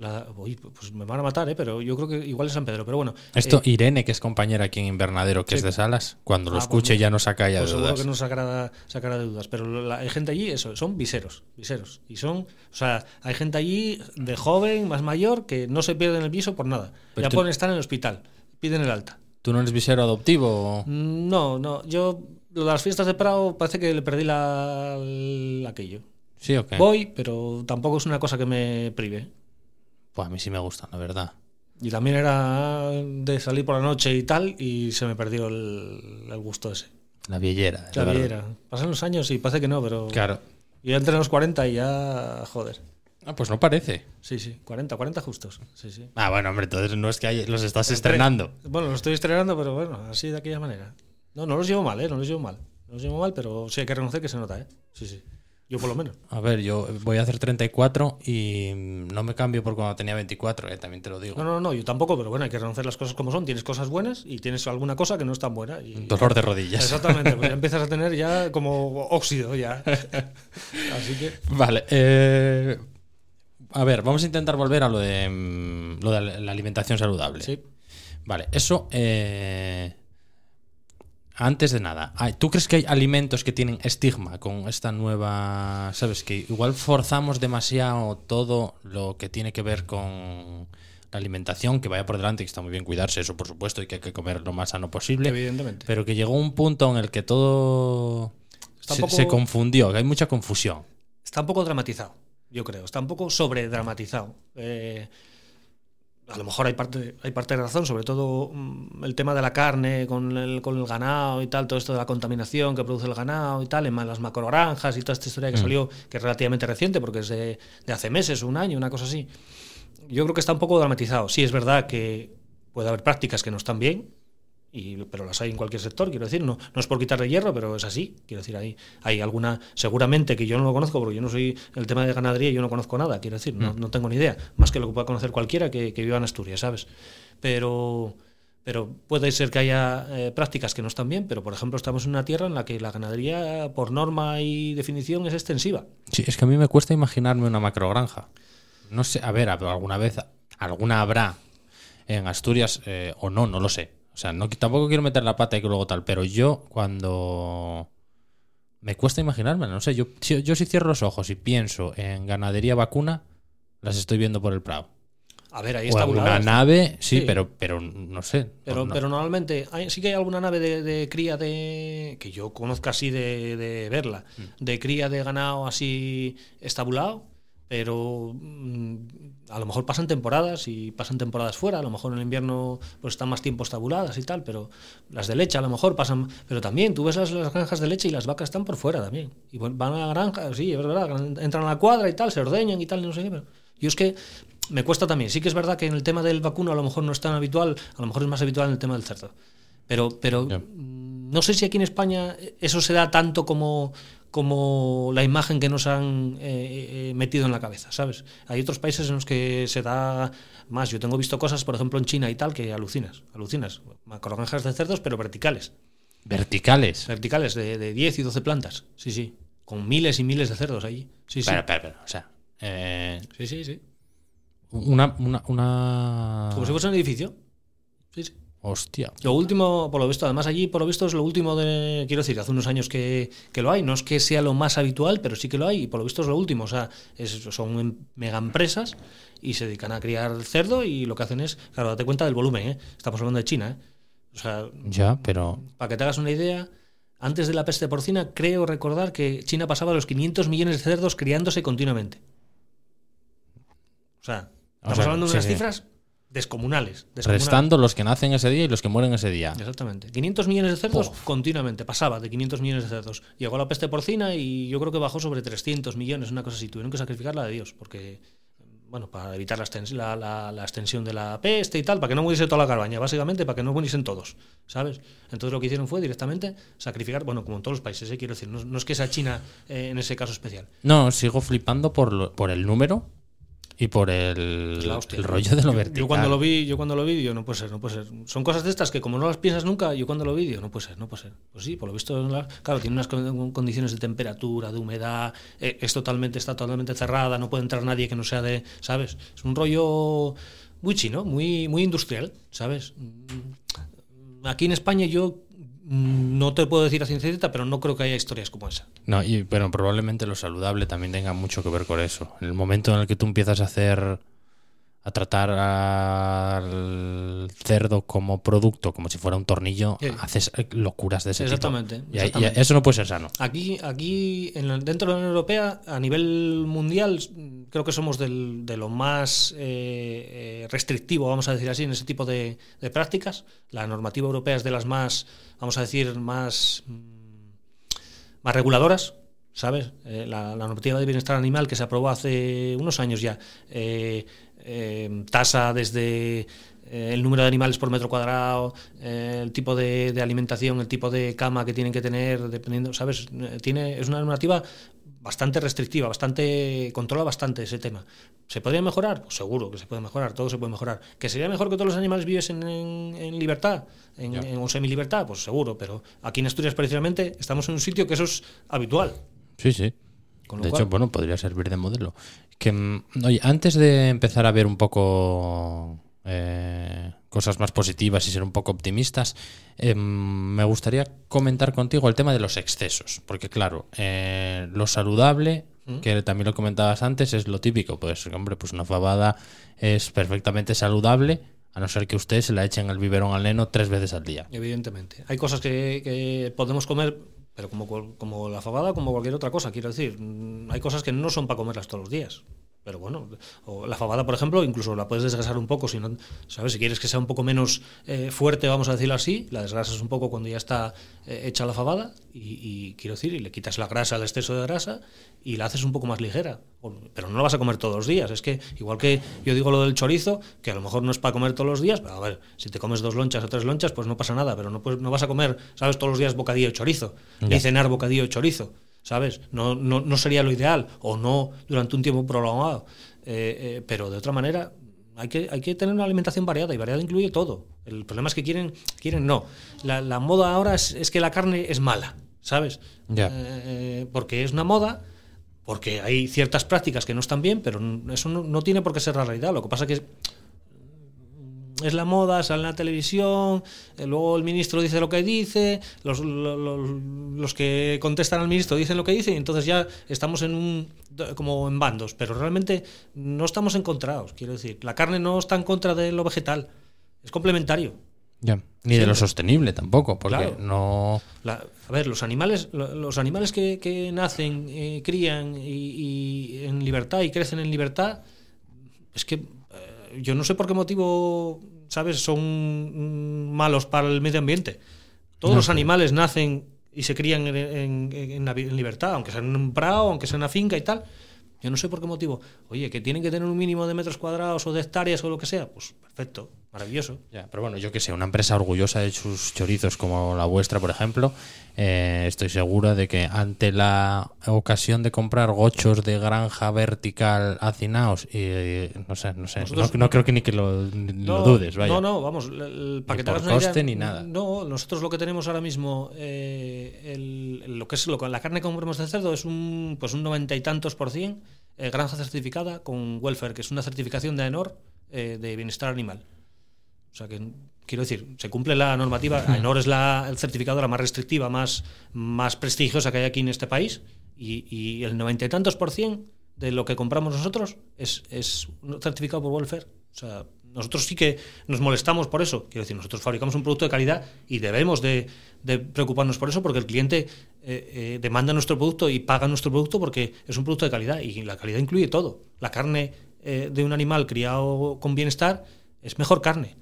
La, uy, pues me van a matar, ¿eh? pero yo creo que igual es San Pedro. Pero bueno, Esto, eh, Irene, que es compañera aquí en Invernadero, que Sí. es de Salas, cuando lo Ah, pues escuche ya no saca ya Pues de seguro dudas. que no sacará, sacará de dudas. Pero la- hay gente allí, eso, son viseros, viseros. Y son, o sea, hay gente allí de joven, más mayor, que no se pierden el viso por nada. Pero ya tú- pueden estar en el hospital, piden el alta. ¿Tú no eres visero adoptivo? Mm, No, no, yo las fiestas de Prado parece que le perdí la, el- aquello. ¿Sí o qué? Voy, pero tampoco es una cosa que me prive. Pues a mí sí me gustan, la verdad. Y también era de salir por la noche y tal, y se me perdió el, el gusto ese. La viellera. La verdad. viera. Pasan los años y parece que no, pero. Claro. Yo ya entré en los 40 y ya. Joder. Ah, pues no parece. Sí, sí. 40, 40 justos. Sí, sí. Ah, bueno, hombre, entonces no es que hay- los estás estrenando. Bueno, los estoy estrenando, pero bueno, así de aquella manera. No, no los llevo mal, ¿eh? No los llevo mal. No los llevo mal, pero sí hay que reconocer que se nota, ¿eh? Sí, sí. Yo por lo menos. A ver, yo voy a hacer 34 y no me cambio por cuando tenía 24, eh, también te lo digo. No, no, no, yo tampoco, pero bueno, hay que reconocer las cosas como son. Tienes cosas buenas y tienes alguna cosa que no es tan buena. Y, Dolor de rodillas. Exactamente, pues ya empiezas a tener ya como óxido ya. Así que. Vale. eh, a ver, vamos a intentar volver a lo de, mm, lo de la alimentación saludable. Sí. Vale, eso. eh, antes de nada, ¿tú crees que hay alimentos que tienen estigma con esta nueva. ¿Sabes? Que igual forzamos demasiado todo lo que tiene que ver con la alimentación, que vaya por delante, que está muy bien cuidarse, eso por supuesto, y que hay que comer lo más sano posible. Evidentemente. Pero que llegó un punto en el que todo poco- se confundió, que hay mucha confusión. Está un poco dramatizado, yo creo. Está un poco sobredramatizado. Eh, a lo mejor hay parte, hay parte de razón, sobre todo mm, el tema de la carne con el, con el ganado y tal, todo esto de la contaminación que produce el ganado y tal, en las macrogranjas y toda esta historia que Mm. salió, que es relativamente reciente, porque es de, de hace meses, un año, una cosa así. Yo creo que está un poco dramatizado. Sí, es verdad que puede haber prácticas que no están bien, y, pero las hay en cualquier sector, quiero decir, no, no es por quitarle hierro, pero es así, quiero decir, hay, hay alguna, seguramente que yo no lo conozco, porque yo no soy el tema de ganadería, yo no conozco nada, quiero decir, no, no tengo ni idea, más que lo que pueda conocer cualquiera que, que viva en Asturias, ¿sabes? Pero, pero puede ser que haya eh, prácticas que no están bien, pero por ejemplo estamos en una tierra en la que la ganadería, por norma y definición, es extensiva. Sí, es que a mí me cuesta imaginarme una macrogranja. No sé, a ver, alguna vez, alguna habrá en Asturias eh, o no, no lo sé. O sea, no, tampoco quiero meter la pata y que luego tal, pero yo cuando me cuesta imaginarme, no sé, yo, si- yo si cierro los ojos y pienso en ganadería vacuna, las estoy viendo por el Prado. A ver, ahí O está alguna nave, sí, Sí. pero, pero no sé. Pero, no- pero normalmente hay- sí que hay alguna nave de, de cría de. que yo conozca así de, de verla. Mm. De cría de ganado así estabulado. Pero mm, a lo mejor pasan temporadas y pasan temporadas fuera. A lo mejor en el invierno pues están más tiempo estabuladas y tal. Pero las de leche a lo mejor pasan. Pero también tú ves las, las granjas de leche y las vacas están por fuera también. Y van a la granja, sí, es verdad. Entran a la cuadra y tal, se ordeñan y tal, y no sé qué. Pero yo es que me cuesta también. Sí que es verdad que en el tema del vacuno a lo mejor no es tan habitual, a lo mejor es más habitual en el tema del cerdo. Pero, pero mm, no sé si aquí en España eso se da tanto como, como la imagen que nos han eh, eh, metido en la cabeza, ¿sabes? Hay otros países en los que se da más. Yo tengo visto cosas, por ejemplo, en China y tal, que alucinas, alucinas. Macrogranjas de cerdos, pero verticales. Verticales. Verticales, de, de 10 y 12 plantas. Sí, sí. Con miles y miles de cerdos allí. Sí, sí. Espera, espera, espera, O sea, eh, Sí, sí, sí. una, una, una... Como si fuese un edificio. Sí, sí. Hostia. Lo último, por lo visto, además allí, por lo visto, es lo último de. Quiero decir, hace unos años que, que lo hay. No es que sea lo más habitual, pero sí que lo hay. Y por lo visto es lo último. O sea, es- son em- mega empresas y se dedican a criar cerdo y lo que hacen es. Claro, date cuenta del volumen, ¿eh? Estamos hablando de China, ¿eh? O sea, Ya, pero... para que te hagas una idea, antes de la peste porcina, creo recordar que China pasaba los 500 millones de cerdos criándose continuamente. O sea, O estamos sea, hablando de sí, unas sí. cifras descomunales. descomunales. Restando los que nacen ese día y los que mueren ese día. Exactamente. 500 millones de cerdos Uf. continuamente. Pasaba de 500 millones de cerdos. Llegó la peste porcina y yo creo que bajó sobre 300 millones, una cosa así. Tuvieron que sacrificar la de Dios porque bueno, para evitar la, extens- la- la- la extensión de la peste y tal, para que no muriese toda la cabaña, básicamente, para que no muriesen todos, ¿sabes? Entonces lo que hicieron fue directamente sacrificar, bueno, como en todos los países, ¿eh? quiero decir, no, no es que sea China eh, en ese caso especial. No, sigo flipando por, lo- por el número y por el, rollo de lo Yo- vertical. Yo cuando lo vi, yo cuando lo vi, digo, no puede ser, no puede ser. Son cosas de estas que como no las piensas nunca, yo cuando lo vi, digo, no puede ser, no puede ser. Pues sí, por lo visto, la- claro, tiene unas con- condiciones de temperatura, de humedad, eh, es totalmente, está totalmente cerrada, no puede entrar nadie que no sea de, ¿sabes? Es un rollo muy chino, muy, muy industrial, ¿sabes? Mm, Aquí en España yo no te puedo decir a ciencia cierta, pero no creo que haya historias como esa. No, y, pero probablemente lo saludable también tenga mucho que ver con eso. En el momento en el que tú empiezas a hacer, a tratar al cerdo como producto, como si fuera un tornillo, Sí. haces eh, locuras de ese Exactamente, tipo. Y ahí- y exactamente. eso no puede ser sano. Aquí, aquí en dentro de la Unión Europea, a nivel mundial, creo que somos del- de lo más eh, eh, restrictivo, vamos a decir así, en ese tipo de, de prácticas. La normativa europea es de las más, vamos a decir, más, mm, más reguladoras. ¿Sabes? Eh, la, la normativa de bienestar animal que se aprobó hace unos años ya eh, eh, tasa desde eh, el número de animales por metro cuadrado, eh, el tipo de, de alimentación, el tipo de cama que tienen que tener, dependiendo, ¿sabes? Eh, Tiene, es una normativa bastante restrictiva, bastante controla bastante ese tema. ¿Se podría mejorar? Pues seguro que se puede mejorar, todo se puede mejorar. ¿Que sería mejor que todos los animales viviesen en, en libertad, en, semi-libertad? Pues seguro, pero aquí en Asturias precisamente estamos en un sitio que eso es habitual. Sí, sí. Con lo De cual- hecho, bueno, podría servir de modelo. Que, mm, oye, antes de empezar a ver un poco eh, cosas más positivas y ser un poco optimistas, eh, me gustaría comentar contigo el tema de los excesos. Porque, claro, eh, lo saludable, que también lo comentabas antes, es lo típico. Pues, hombre, pues una fabada es perfectamente saludable, a no ser que usted se la eche en el biberón al neno tres veces al día. Evidentemente. Hay cosas que, que podemos comer, pero como, como la fabada, como cualquier otra cosa, quiero decir. Mm, Hay cosas que no son para comerlas todos los días. Pero bueno, o la fabada, por ejemplo, incluso la puedes desgrasar un poco, si no, ¿sabes? Si quieres que sea un poco menos eh, fuerte, vamos a decirlo así, la desgrasas un poco cuando ya está eh, hecha la fabada y, y quiero decir, y le quitas la grasa, el exceso de grasa y la haces un poco más ligera. Pero no la vas a comer todos los días. Es que, igual que yo digo lo del chorizo, que a lo mejor no es para comer todos los días, pero a ver, si te comes dos lonchas o tres lonchas, pues no pasa nada, pero no, puedes- no vas a comer, ¿sabes? Todos los días bocadillo de chorizo, ni Ya. cenar bocadillo de chorizo. ¿Sabes? No, no, no sería lo ideal, o no durante un tiempo prolongado. Eh, eh, pero de otra manera, hay que, hay que tener una alimentación variada y variada incluye todo. El problema es que quieren, quieren no. La, la moda ahora es, es que la carne es mala, ¿sabes? Eh, porque es una moda, porque hay ciertas prácticas que no están bien, pero eso no, no tiene por qué ser la realidad. Lo que pasa que es, la moda, sale en la televisión, eh, luego el ministro dice lo que dice, los, lo- lo- los que contestan al ministro dicen lo que dicen, y entonces ya estamos en un como en bandos, pero realmente no estamos encontrados, quiero decir, la carne no está en contra de lo vegetal, es complementario. Ya. Ni de lo sostenible tampoco, porque Claro. no. La- a ver, los animales, lo- los animales que, que nacen, eh, crían y, y en libertad y crecen en libertad, es que yo no sé por qué motivo, ¿sabes? Son malos para el medio ambiente. Todos No los animales nacen y se crían en, en- libertad, aunque sea en un prado, aunque sea en una finca y tal. Yo no sé por qué motivo. Oye, que tienen que tener un mínimo de metros cuadrados o de hectáreas o lo que sea. Pues perfecto, maravilloso. Ya, pero bueno, yo que sé, una empresa orgullosa de sus chorizos como la vuestra, por ejemplo, eh, estoy segura de que ante la ocasión de comprar gochos de granja vertical hacinaos, y no sé, no sé, Nosotros- no, no creo que ni que lo, ni lo dudes, vaya. No, no, vamos, el- para Ni que por idea, coste ni nada. No, nosotros lo que tenemos ahora mismo, eh, el- lo que es lo, la carne que compramos de cerdo es un pues un noventa y tantos por cien eh, granja certificada con welfare, que es una certificación de AENOR eh, de bienestar animal. O sea que quiero decir, se cumple la normativa. AENOR es la el certificado la más restrictiva, más, más prestigiosa que hay aquí en este país. Y, el noventa y tantos por cien de lo que compramos nosotros es, es certificado por welfare. O sea, nosotros sí que nos molestamos por eso. Quiero decir, nosotros fabricamos un producto de calidad y debemos de, de preocuparnos por eso porque el cliente eh, eh, demanda nuestro producto y paga nuestro producto porque es un producto de calidad y la calidad incluye todo. La carne eh, de un animal criado con bienestar es mejor carne.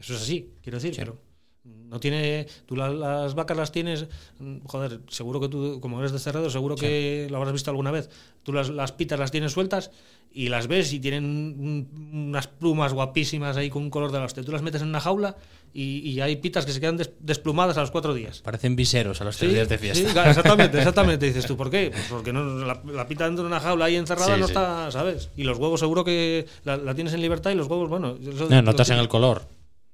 Eso es así, quiero decir, pero No tiene. Tú la- las vacas las tienes. mm, Joder, seguro que tú, como eres de cerrado, seguro que lo habrás visto alguna vez. Tú las, las pitas las tienes sueltas y las ves y tienen un- unas plumas guapísimas ahí con un color de la hostia. Tú las metes en una jaula y, y hay pitas que se quedan des- desplumadas a los cuatro días. Parecen viseros a los tres Sí, días de fiesta. sí, exactamente, exactamente. Dices tú, ¿por qué? Pues porque no, la, la pita dentro de una jaula ahí encerrada no está, ¿sabes? Y los huevos seguro que la, la tienes en libertad y los huevos, bueno. No, notas en el color.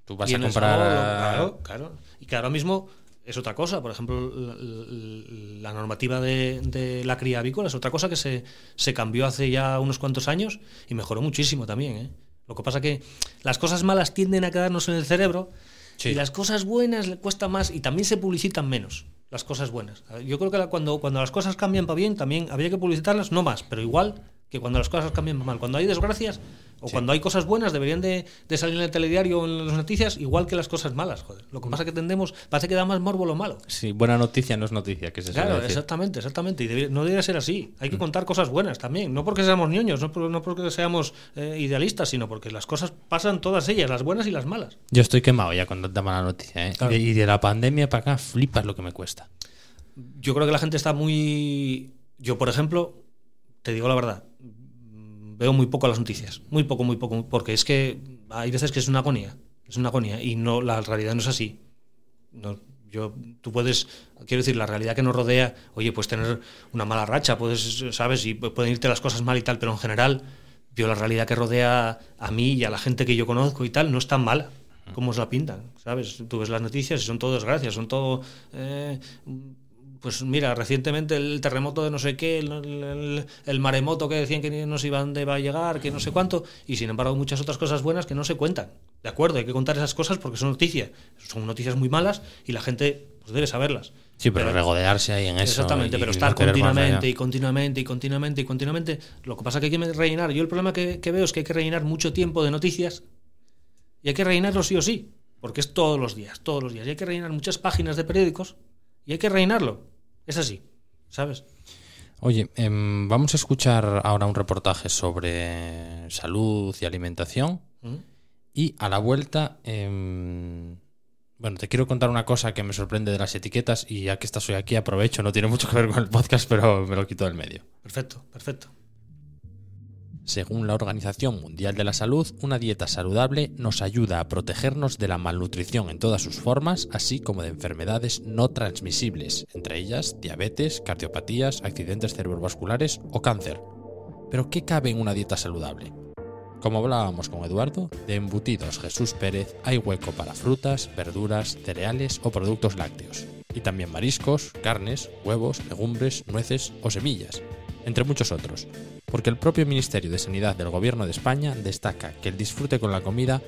Tú vas a comprar. a- Claro, claro. Y que ahora mismo es otra cosa. Por ejemplo, la, la- la normativa de, de la cría avícola es otra cosa que se, se cambió hace ya unos cuantos años y mejoró muchísimo también. ¿eh? Lo que pasa que las cosas malas tienden a quedarnos en el cerebro Sí. y las cosas buenas le cuesta más y también se publicitan menos. Las cosas buenas. Yo creo que la- cuando, cuando las cosas cambian para bien, también habría que publicitarlas, no más, pero igual que cuando las cosas cambian para mal. Cuando hay desgracias o cuando hay cosas buenas, deberían de, de salir en el telediario o en las noticias, igual que las cosas malas, joder. Lo que pasa es que tendemos, parece que da más morbo lo malo. Sí, buena noticia no es noticia, que se Claro, decir. exactamente, exactamente. Y debería- no debería ser así. Hay Mm. que contar cosas buenas también. No porque seamos ñoños, no, por- no porque seamos eh, idealistas, sino porque las cosas pasan todas ellas, las buenas y las malas. Yo estoy quemado ya cuando da mala noticia, ¿eh? Claro. Y de la pandemia para acá flipas lo que me cuesta. Yo creo que la gente está muy. Yo, por ejemplo, te digo la verdad, mm, veo muy poco las noticias. Muy poco, muy poco. Porque es que hay veces que es una agonía. Es una agonía. Y no, la realidad no es así. No, yo, tú puedes, quiero decir, la realidad que nos rodea, oye, puedes tener una mala racha, puedes, sabes, y pu- pueden irte las cosas mal y tal, pero en general, yo la realidad que rodea a mí y a la gente que yo conozco y tal, no es tan mala como os la pintan, ¿sabes? Tú ves las noticias y son todo desgracias, son todo... eh, pues mira, recientemente el terremoto de no sé qué, el, el- el maremoto que decían que no se iban de va a llegar, que no sé cuánto, y sin embargo muchas otras cosas buenas que no se cuentan. De acuerdo, hay que contar esas cosas porque son noticias. Son noticias muy malas y la gente pues, debe saberlas. Sí, pero, regodearse ahí en eso. Exactamente, y pero estar continuamente y continuamente y continuamente y continuamente. Lo que pasa es que hay que rellenar. Yo el problema que, que veo es que hay que rellenar mucho tiempo de noticias y hay que rellenarlo sí o sí, porque es todos los días, todos los días. Y hay que rellenar muchas páginas de periódicos y hay que rellenarlo. Es así, ¿sabes? Oye, em, vamos a escuchar ahora un reportaje sobre salud y alimentación. ¿Mm? Y a la vuelta, em, bueno, te quiero contar una cosa que me sorprende de las etiquetas y ya que estás hoy aquí aprovecho, no tiene mucho que ver con el podcast, pero me lo quito del medio. Perfecto, perfecto. Según la Organización Mundial de la Salud, una dieta saludable nos ayuda a protegernos de la malnutrición en todas sus formas, así como de enfermedades no transmisibles, entre ellas diabetes, cardiopatías, accidentes cerebrovasculares o cáncer. Pero ¿qué cabe en una dieta saludable? Como hablábamos con Eduardo, de embutidos Jesús Pérez hay hueco para frutas, verduras, cereales o productos lácteos, y también mariscos, carnes, huevos, legumbres, nueces o semillas, entre muchos otros, porque el propio Ministerio de Sanidad del Gobierno de España destaca que el disfrute con la comida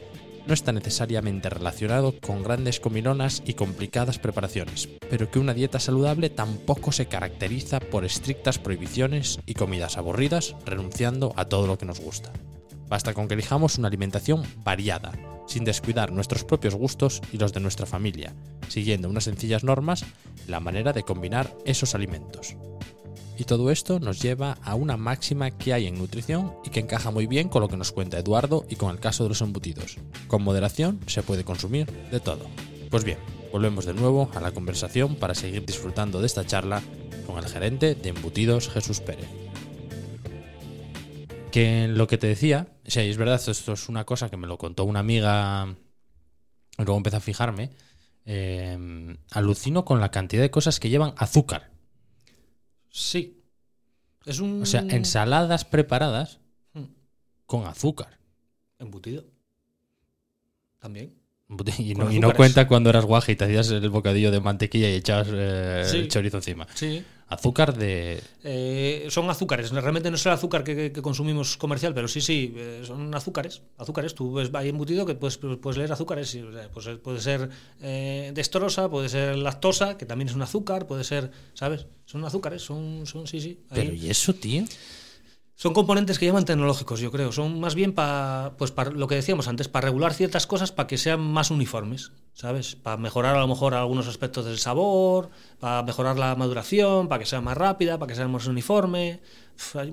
no está necesariamente relacionado con grandes comilonas y complicadas preparaciones, pero que una dieta saludable tampoco se caracteriza por estrictas prohibiciones y comidas aburridas, renunciando a todo lo que nos gusta. Basta con que elijamos una alimentación variada, sin descuidar nuestros propios gustos y los de nuestra familia, siguiendo unas sencillas normas la manera de combinar esos alimentos. Y todo esto nos lleva a una máxima que hay en nutrición y que encaja muy bien con lo que nos cuenta Eduardo y con el caso de los embutidos. Con moderación se puede consumir de todo. Pues bien, volvemos de nuevo a la conversación para seguir disfrutando de esta charla con el gerente de embutidos Jesús Pérez. Que lo que te decía, y es verdad, esto es una cosa que me lo contó una amiga luego empecé a fijarme, eh, alucino con la cantidad de cosas que llevan azúcar. Sí. Es un O sea, ensaladas preparadas Mm. con azúcar. embutido. También. Y no, y no cuenta cuando eras guaje y te hacías el bocadillo de mantequilla y echabas eh, Sí. el chorizo encima. Sí. Azúcar de... Eh, son azúcares. Realmente no es el azúcar que, que- que consumimos comercial, pero sí, sí, eh, son azúcares. Azúcares. Tú ves, hay embutido que puedes, puedes leer azúcares. y, o sea, pues, puede ser eh, dextrosa, puede ser lactosa, que también es un azúcar, puede ser, ¿sabes? Son azúcares, son, son sí, sí. ahí. Pero ¿y eso, tío? Son componentes que llaman tecnológicos, yo creo. Son más bien para, pues para lo que decíamos antes, para regular ciertas cosas para que sean más uniformes, ¿sabes? Para mejorar a lo mejor algunos aspectos del sabor, para mejorar la maduración, para que sea más rápida, para que sea más uniforme.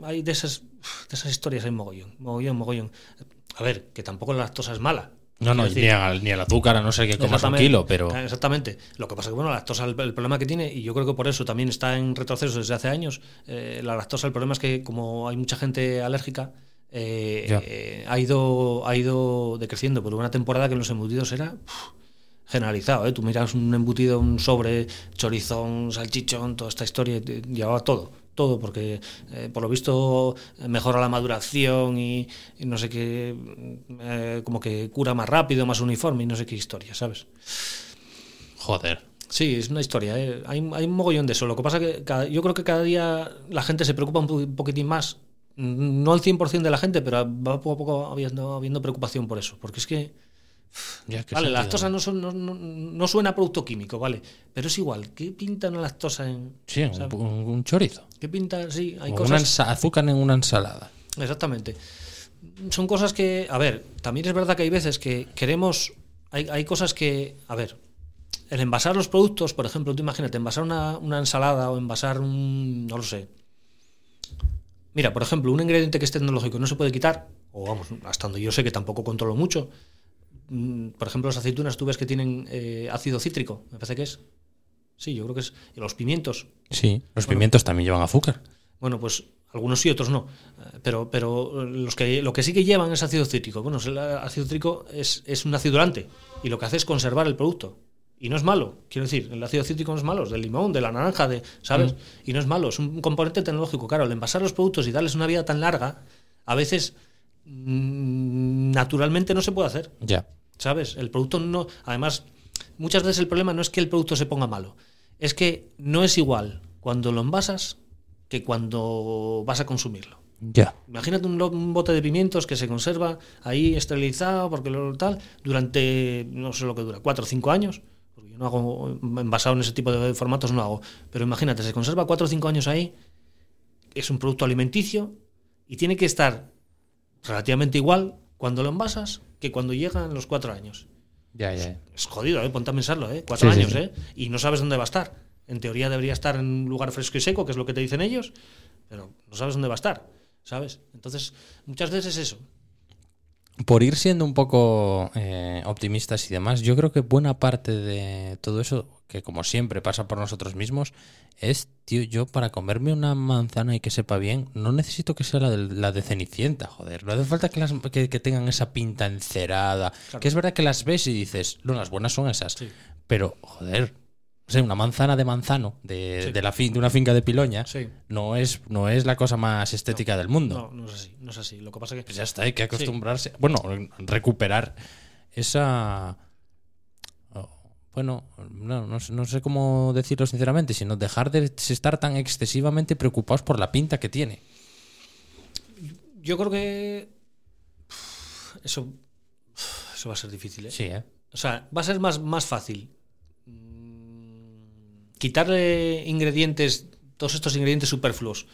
Hay, de esas, de esas historias hay mogollón, mogollón, mogollón. A ver, que tampoco la lactosa es mala, No, no, ni, al, ni azúcar, a no ser que comas un kilo, pero. Exactamente. Lo que pasa que, bueno, la lactosa, el, el problema que tiene, y yo creo que por eso también está en retroceso desde hace años, eh, la lactosa, el problema es que como hay mucha gente alérgica, eh, eh, ha, ido, ha ido decreciendo. Por una temporada que en los embutidos era uf, generalizado. ¿eh? Tú miras un embutido, un sobre, chorizón, salchichón, toda esta historia, llevaba todo. Todo, porque eh, por lo visto mejora la maduración y, y no sé qué, eh, como que cura más rápido, más uniforme y no sé qué historia, ¿sabes? Joder. Sí, es una historia. ¿eh? Hay, hay un mogollón de eso. Lo que pasa que cada- yo creo que cada día la gente se preocupa un, po- un poquitín más. No al 100% de la gente, pero va poco a poco habiendo, habiendo preocupación por eso. Porque es que, Ya, ¿qué vale, sentido? la lactosa no, son- no, no- no suena a producto químico, ¿vale? Pero es igual. ¿Qué pinta una lactosa en...? Sí, un, un- chorizo. ¿Qué pinta? Sí, hay O cosas... una azúcar en una ensalada. Exactamente. Son cosas que, a ver, también es verdad que hay veces que queremos, hay, hay cosas que, a ver, el envasar los productos, por ejemplo, tú imagínate, envasar una, una ensalada o envasar un, no lo sé. Mira, por ejemplo, un ingrediente que es tecnológico no se puede quitar, o vamos, hasta donde yo sé que tampoco controlo mucho, por ejemplo, las aceitunas tú ves que tienen eh, ácido cítrico, me parece que es. Sí, yo creo que es. Y los pimientos, Sí, los Bueno. pimientos también llevan azúcar. bueno, pues algunos sí, otros no. Eh, Pero, pero los que, lo que sí que llevan es ácido cítrico. Bueno, el ácido cítrico es, es un acidulante y lo que hace es conservar el producto. Y no es malo, quiero decir, el ácido cítrico no es malo, es del limón, de la naranja, de, ¿sabes? Y no es malo, es un componente tecnológico. Claro, al envasar los productos y darles una vida tan larga, a veces mm, naturalmente no se puede hacer. Ya. ¿Sabes? El producto no. Además, muchas veces el problema no es que el producto se ponga malo, es que no es igual cuando lo envasas que cuando vas a consumirlo. Ya. Imagínate un bote de pimientos que se conserva ahí esterilizado, porque lo tal, durante no sé lo que dura, cuatro o cinco años. Porque yo no hago envasado en ese tipo de formatos, no hago. Pero imagínate, se conserva cuatro o cinco años ahí, es un producto alimenticio y tiene que estar relativamente igual cuando lo envasas que cuando llegan los cuatro años. Ya, ya. Es jodido, ¿eh? Ponte a pensarlo, ¿eh? Cuatro sí, años, sí. ¿eh? Y no sabes dónde va a estar. En teoría debería estar en un lugar fresco y seco, que es lo que te dicen ellos, pero no sabes dónde va a estar, ¿sabes? Entonces, muchas veces es eso. Por ir siendo un poco eh, optimistas y demás, yo creo que buena parte de todo eso, que como siempre pasa por nosotros mismos, es, tío, yo para comerme una manzana y que sepa bien, no necesito que sea la de, la de Cenicienta, joder. No hace falta que, las, que, que tengan esa pinta encerada. Claro. Que es verdad que las ves y dices, no, las buenas son esas. Sí. Pero, joder, o sea, una manzana de manzano de, Sí. de la fin, de una finca de piloña Sí. no, es, no es la cosa más estética del mundo. No, no es así, no es así. Lo que pasa que Pues ya está, hay que acostumbrarse. Bueno, recuperar esa. oh, Bueno, no, no sé- no sé cómo decirlo sinceramente, sino dejar de estar tan excesivamente preocupados por la pinta que tiene. yo creo que eso eso va a ser difícil, ¿eh? Sí, ¿eh? O sea, va a ser más, más fácil quitarle ingredientes, todos estos ingredientes superfluos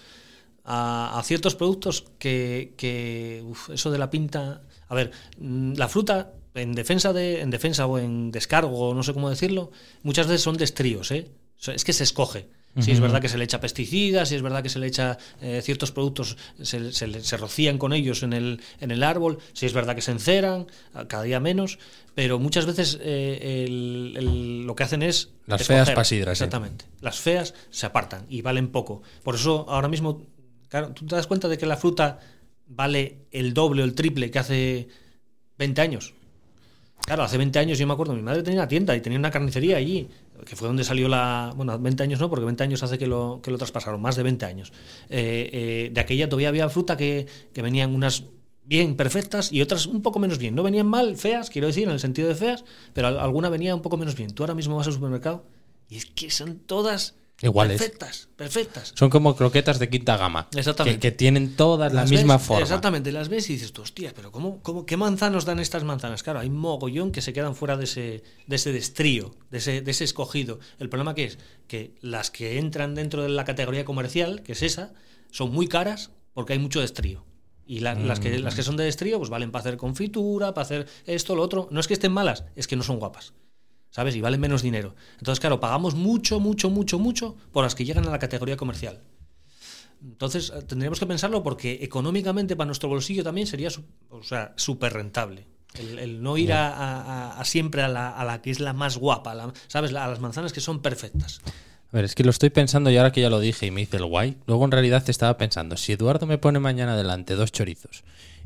a, ciertos productos que, que, eso de la pinta. A ver, mm, la fruta en defensa de, en defensa o en descargo, no sé cómo decirlo, muchas veces son destríos, ¿eh? Es que se escoge. Si es verdad que se le echa pesticidas, si es verdad que se le echa eh, ciertos productos, se, se se rocían con ellos en el, en el árbol, si es verdad que se enceran, cada día menos, pero muchas veces eh, el- el- lo que hacen es... Las feas pasidras. Exactamente. Las feas se apartan y valen poco. Por eso ahora mismo, claro, tú te das cuenta de que la fruta vale el doble o el triple que hace 20 años. Claro, hace 20 años yo me acuerdo, mi madre tenía una tienda y tenía una carnicería allí, que fue donde salió la... Bueno, 20 años no, porque 20 años hace que lo, que lo traspasaron, más de 20 años. Eh, eh, de aquella todavía había fruta que, que venían unas bien perfectas y otras un poco menos bien. No venían mal, feas, quiero decir, en el sentido de feas, pero al- alguna venía un poco menos bien. Tú ahora mismo vas al supermercado y es que son todas Iguales. perfectas, perfectas. Son como croquetas de quinta gama. Exactamente. Que, que tienen todas la Las misma ves, forma. Exactamente, las ves y dices, tú, hostia, pero cómo, cómo, ¿qué manzanos dan estas manzanas? Claro, hay mogollón que se quedan fuera de ese, de ese destrío, de ese, de ese escogido. El problema que es que las que entran dentro de la categoría comercial, que es esa, son muy caras porque hay mucho destrío. Y la- las, que, las que son de destrío, pues valen para hacer confitura, para hacer esto, lo otro. No es que estén malas, es que no son guapas. ¿Sabes? Y valen menos dinero. Entonces, claro, pagamos mucho, mucho, mucho, mucho por las que llegan a la categoría comercial. Entonces, eh, tendríamos que pensarlo porque económicamente para nuestro bolsillo también sería o sea, súper rentable. El, el no ir a, a- a siempre a la, a la que es la más guapa, la- ¿sabes? A las manzanas que son perfectas. A ver, es que lo estoy pensando y ahora que ya lo dije y me hice el guay, luego en realidad estaba pensando, si Eduardo me pone mañana delante dos chorizos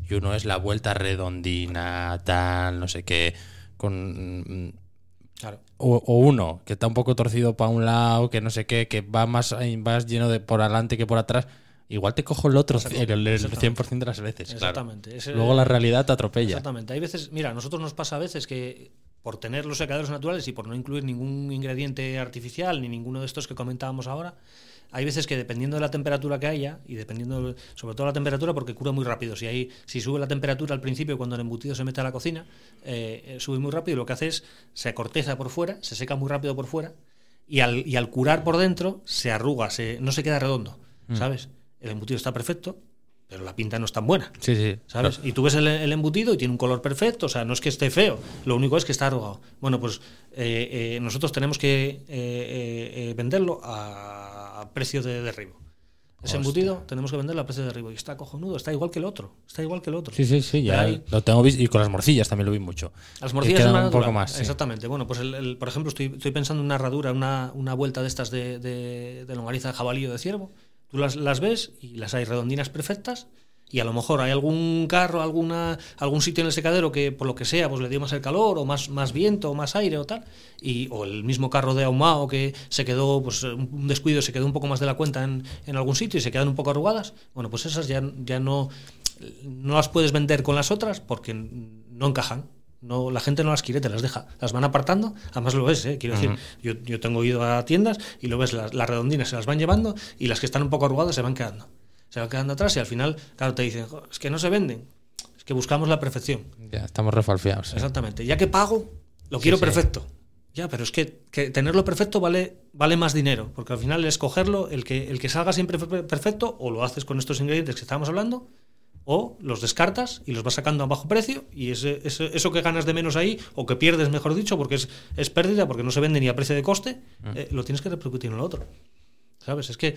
y uno es la vuelta redondina, tal, no sé qué, con... Claro. O, o uno que está un poco torcido para un lado, que no sé qué, que va más, más lleno de por adelante que por atrás, igual te cojo el otro, el, el, el 100% de las veces. claro. Exactamente. Ese- Luego la realidad te atropella. Exactamente. Hay veces, mira, a nosotros nos pasa a veces que por tener los secaderos naturales y por no incluir ningún ingrediente artificial ni ninguno de estos que comentábamos ahora, hay veces que dependiendo de la temperatura que haya y dependiendo sobre todo la temperatura porque cura muy rápido. Si hay, si sube la temperatura al principio cuando el embutido se mete a la cocina, eh, eh, sube muy rápido y lo que hace es se corteza por fuera, se seca muy rápido por fuera y al, y al curar por dentro se arruga, se, no se queda redondo, ¿sabes? El embutido está perfecto, pero la pinta no es tan buena. Sí, sí. ¿Sabes? Y tú ves el, el embutido y tiene un color perfecto, o sea, no es que esté feo, lo único es que está arrugado. Bueno, pues eh, eh, nosotros tenemos que eh, venderlo a, a precio de derribo. Ese Hostia. embutido tenemos que venderlo a precio de derribo. Y está cojonudo, está igual que el otro. Está igual que el otro. Sí, sí, sí, ya Ahí- lo tengo visto. Y con las morcillas también lo vi mucho. Las Que morcillas más un poco más. sí. Exactamente. Bueno, pues el, el- por ejemplo, estoy, estoy pensando en una herradura, una, una vuelta de estas de, de, de longariza de jabalí o de ciervo. Tú las, las ves y las hay redondinas perfectas. Y a lo mejor hay algún carro, alguna, algún sitio en el secadero que por lo que sea pues le dio más el calor o más, más viento o más aire o tal. Y, o el mismo carro de ahumado que se quedó, pues un descuido, se quedó un poco más de la cuenta en, en algún sitio y se quedan un poco arrugadas. Bueno, pues esas ya, ya no, no las puedes vender con las otras porque no encajan. No, la gente no las quiere, te las deja. Las van apartando. Además lo ves, ¿eh? quiero decir, yo, yo tengo ido a tiendas y lo ves, las, las redondinas se las van llevando y las que están un poco arrugadas se van quedando. Se van quedando atrás y al final, claro, te dicen, "Jo, es que no se venden. Es que buscamos la perfección. Ya estamos refalfeados. sí. Exactamente. Ya que pago, lo quiero sí. perfecto. Ya, pero es que, que tenerlo perfecto vale, vale más dinero, porque al final es cogerlo, el que, el que salga siempre per- perfecto, o lo haces con estos ingredientes que estábamos hablando, o los descartas y los vas sacando a bajo precio, y ese, ese- eso que ganas de menos ahí, o que pierdes, mejor dicho, porque es, es pérdida, porque no se vende ni a precio de coste, eh, lo tienes que repercutir en lo otro. ¿Sabes? Es que eh,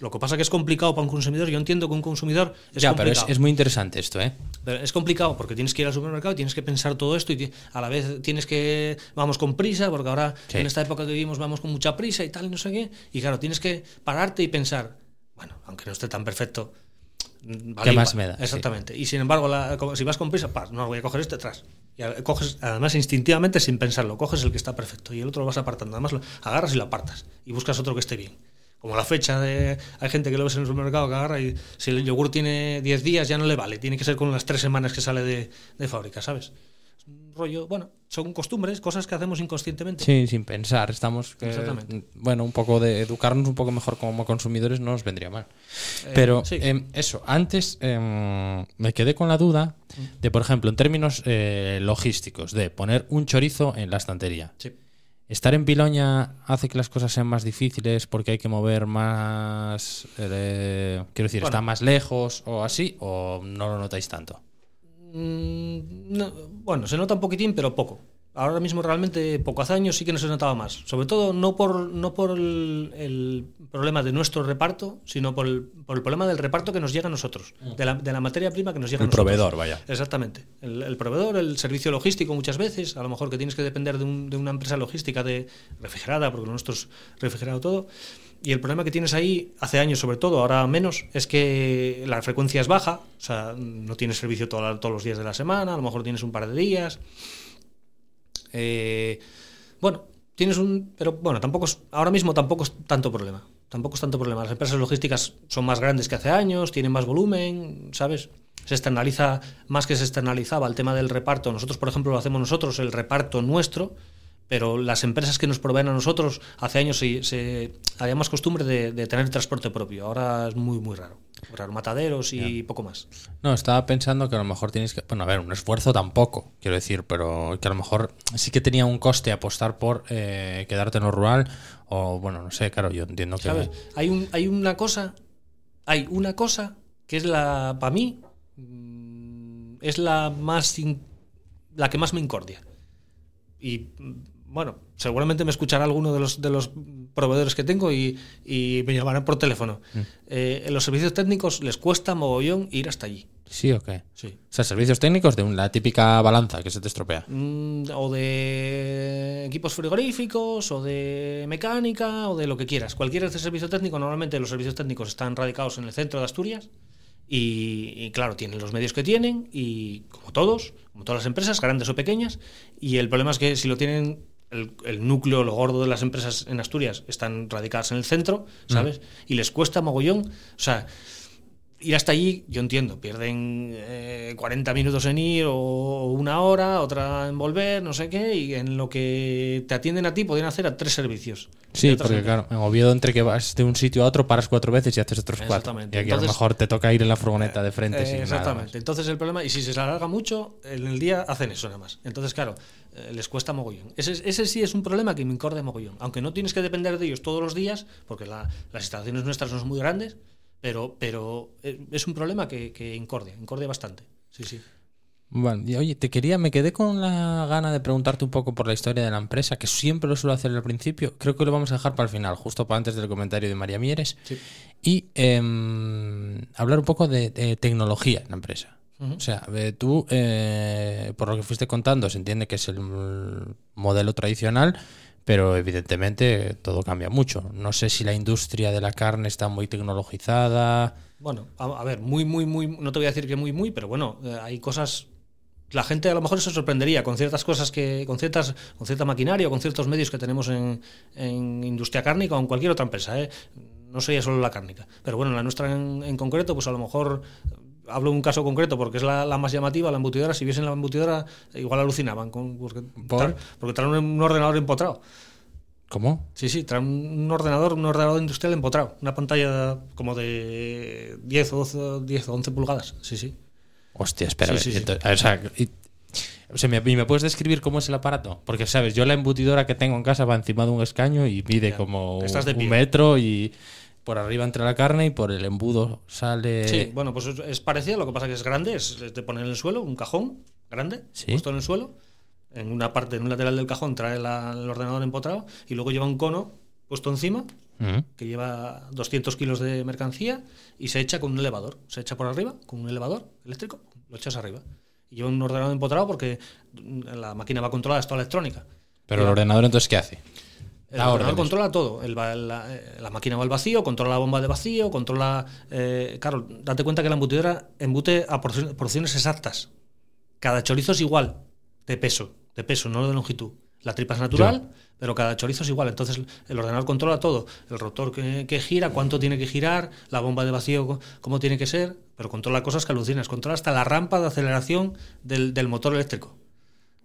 lo que pasa que es complicado para un consumidor. Yo entiendo que un consumidor es ya, pero es, complicado. es muy interesante esto, ¿eh? Pero es complicado porque tienes que ir al supermercado y tienes que pensar todo esto y a la vez tienes que vamos con prisa porque ahora Sí. en esta época que vivimos vamos con mucha prisa y tal y no sé qué y claro tienes que pararte y pensar bueno aunque no esté tan perfecto mm, vale ¿Qué más me da? Sí. exactamente y sin embargo la- si vas con prisa pa, no voy a coger este atrás y coges además instintivamente sin pensarlo coges el que está perfecto y el otro lo vas apartando además lo agarras y lo apartas y buscas otro que esté bien como la fecha de. Hay gente que lo ves en el supermercado que agarra y si el yogur tiene 10 días ya no le vale. Tiene que ser con las 3 semanas que sale de, de fábrica, ¿sabes? Es un rollo. Bueno, son costumbres, cosas que hacemos inconscientemente. Sí, sin pensar. Estamos. que- Exactamente. Bueno, un poco de educarnos un poco mejor como consumidores no nos vendría mal. Eh, Pero sí. em, eso, antes em, me quedé con la duda de, por ejemplo, en términos eh, logísticos, de poner un chorizo en la estantería. Sí. ¿Estar en Piloña hace que las cosas sean más difíciles porque hay que mover más... eh, quiero decir, Bueno. ¿está más lejos o así? ¿O no lo notáis tanto? Mm, no, bueno, se nota un poquitín, pero poco. Ahora mismo realmente poco. Hace años sí que no se notaba más. Sobre todo no por, no por el, el problema de nuestro reparto, sino por el, por el problema del reparto que nos llega a nosotros. De la, de la materia prima que nos llega a El nosotros. proveedor, vaya. Exactamente. El, el proveedor, el servicio logístico muchas veces, a lo mejor que tienes que depender de, un- de una empresa logística de refrigerada, porque lo nuestro es refrigerado todo. Y el problema que tienes ahí, hace años sobre todo, ahora menos, es que la frecuencia es baja, o sea, no tienes servicio toda- todos los días de la semana, a lo mejor tienes un par de días. Eh, bueno, tienes un. Pero bueno, tampoco es, ahora mismo tampoco es tanto problema. Tampoco es tanto problema. Las empresas logísticas son más grandes que hace años, tienen más volumen, ¿sabes? Se externaliza más que se externalizaba el tema del reparto. Nosotros, por ejemplo, lo hacemos nosotros, el reparto nuestro, pero las empresas que nos proveen a nosotros hace años se, se- había más costumbre de, de tener transporte propio. Ahora es muy, muy raro. Raro. Mataderos y poco más. No, estaba pensando que a lo mejor tienes que. Bueno, a ver, un esfuerzo tampoco, quiero decir, pero que a lo mejor sí que tenía un coste apostar por eh, quedarte en lo rural. O bueno, no sé, claro, yo entiendo que. ¿Sabes? Hay, un, hay una cosa, hay una cosa que es la, para mí, mm, es la más, in- la que más me incordia. Y bueno, seguramente me escuchará alguno de los, de los proveedores que tengo y, y me llamarán por teléfono. Mm. Eh, en los servicios técnicos les cuesta mogollón ir hasta allí. ¿Sí o qué? Sí. O sea, servicios técnicos de la típica balanza que se te estropea. Mm, o de equipos frigoríficos, o de mecánica, o de lo que quieras. Cualquier este servicio técnico, normalmente los servicios técnicos están radicados en el centro de Asturias. Y, y, claro, tienen los medios que tienen, y como todos, como todas las empresas, grandes o pequeñas. Y el problema es que si lo tienen, el, el núcleo, lo gordo de las empresas en Asturias, están radicadas en el centro, ¿sabes? Y les cuesta mogollón. O sea, ir hasta allí, yo entiendo, pierden eh, 40 minutos en ir o una hora, otra en volver, no sé qué, y en lo que te atienden a ti podrían hacer a tres servicios. Sí, porque claro, en Oviedo entre que vas de un sitio a otro paras cuatro veces y haces otros cuatro. Exactamente. Y aquí a lo Entonces- mejor te toca ir en la furgoneta de frente Eh, sin nada más. exactamente. Entonces el problema, y si se alarga mucho, en el día hacen eso nada más. Entonces, claro, eh, les cuesta mogollón. Ese, ese sí es un problema que me incorde mogollón. Aunque no tienes que depender de ellos todos los días, porque la- las instalaciones nuestras no son muy grandes, pero, pero eh, es un problema que, que incordia, incordia bastante. Sí, sí. Bueno, y oye, te quería, me quedé con la gana de preguntarte un poco por la historia de la empresa, que siempre lo suelo hacer al principio. Creo que lo vamos a dejar para el final, justo para antes del comentario de María Mieres. Sí. Y em, hablar un poco de, de tecnología en la empresa. O sea, tú, eh, por lo que fuiste contando, se entiende que es el modelo tradicional, pero evidentemente todo cambia mucho. No sé si la industria de la carne está muy tecnologizada. Bueno, a, a ver, muy, muy, muy, no te voy a decir que muy, muy, pero bueno, eh, hay cosas. La gente a lo mejor se sorprendería con ciertas cosas que, con ciertas, con cierta maquinaria o con ciertos medios que tenemos en, en industria cárnica o en cualquier otra empresa, ¿eh? No sería solo la cárnica. Pero bueno, la nuestra en, en concreto, pues a lo mejor hablo de un caso concreto porque es la, la más llamativa, la embutidora. Si viesen la embutidora, igual alucinaban con, porque, ¿Por? tra- porque traen un, un ordenador empotrado. ¿Cómo? Sí, sí, trae un ordenador, un ordenador industrial empotrado. Una pantalla como de 10 o 12, 10 o 11 pulgadas. Sí, sí. Hostia, espera, Sí, a ver, sí, o sea, y- o sea, ¿me, puedes describir cómo es el aparato? Porque, ¿sabes? Yo la embutidora que tengo en casa va encima de un escaño y mide Ya, como un metro y por arriba entra la carne y por el embudo sale... Sí, bueno, pues es, parecido, lo que pasa que es grande, es, de poner en el suelo, un cajón grande, Sí. puesto en el suelo. En una parte, en un lateral del cajón, trae la- el ordenador empotrado y luego lleva un cono puesto encima que lleva 200 kilos de mercancía y se echa con un elevador. Se echa por arriba con un elevador eléctrico, lo echas arriba. Y lleva un ordenador empotrado porque la máquina va controlada, es toda electrónica. Pero el ordenador entonces, ¿qué hace? El Da ordenador órdenes. controla todo. El va- la, eh, la máquina va al vacío, controla la bomba de vacío, controla. eh, claro, date cuenta que la embutidora embute a porci- porciones exactas. Cada chorizo es igual de peso, de peso, no de longitud. La tripa es natural, pero cada chorizo es igual. Entonces el ordenador controla todo. El rotor que, que gira, cuánto tiene que girar, la bomba de vacío, cómo tiene que ser, pero controla cosas que alucinas. Controla hasta la rampa de aceleración del, del motor eléctrico.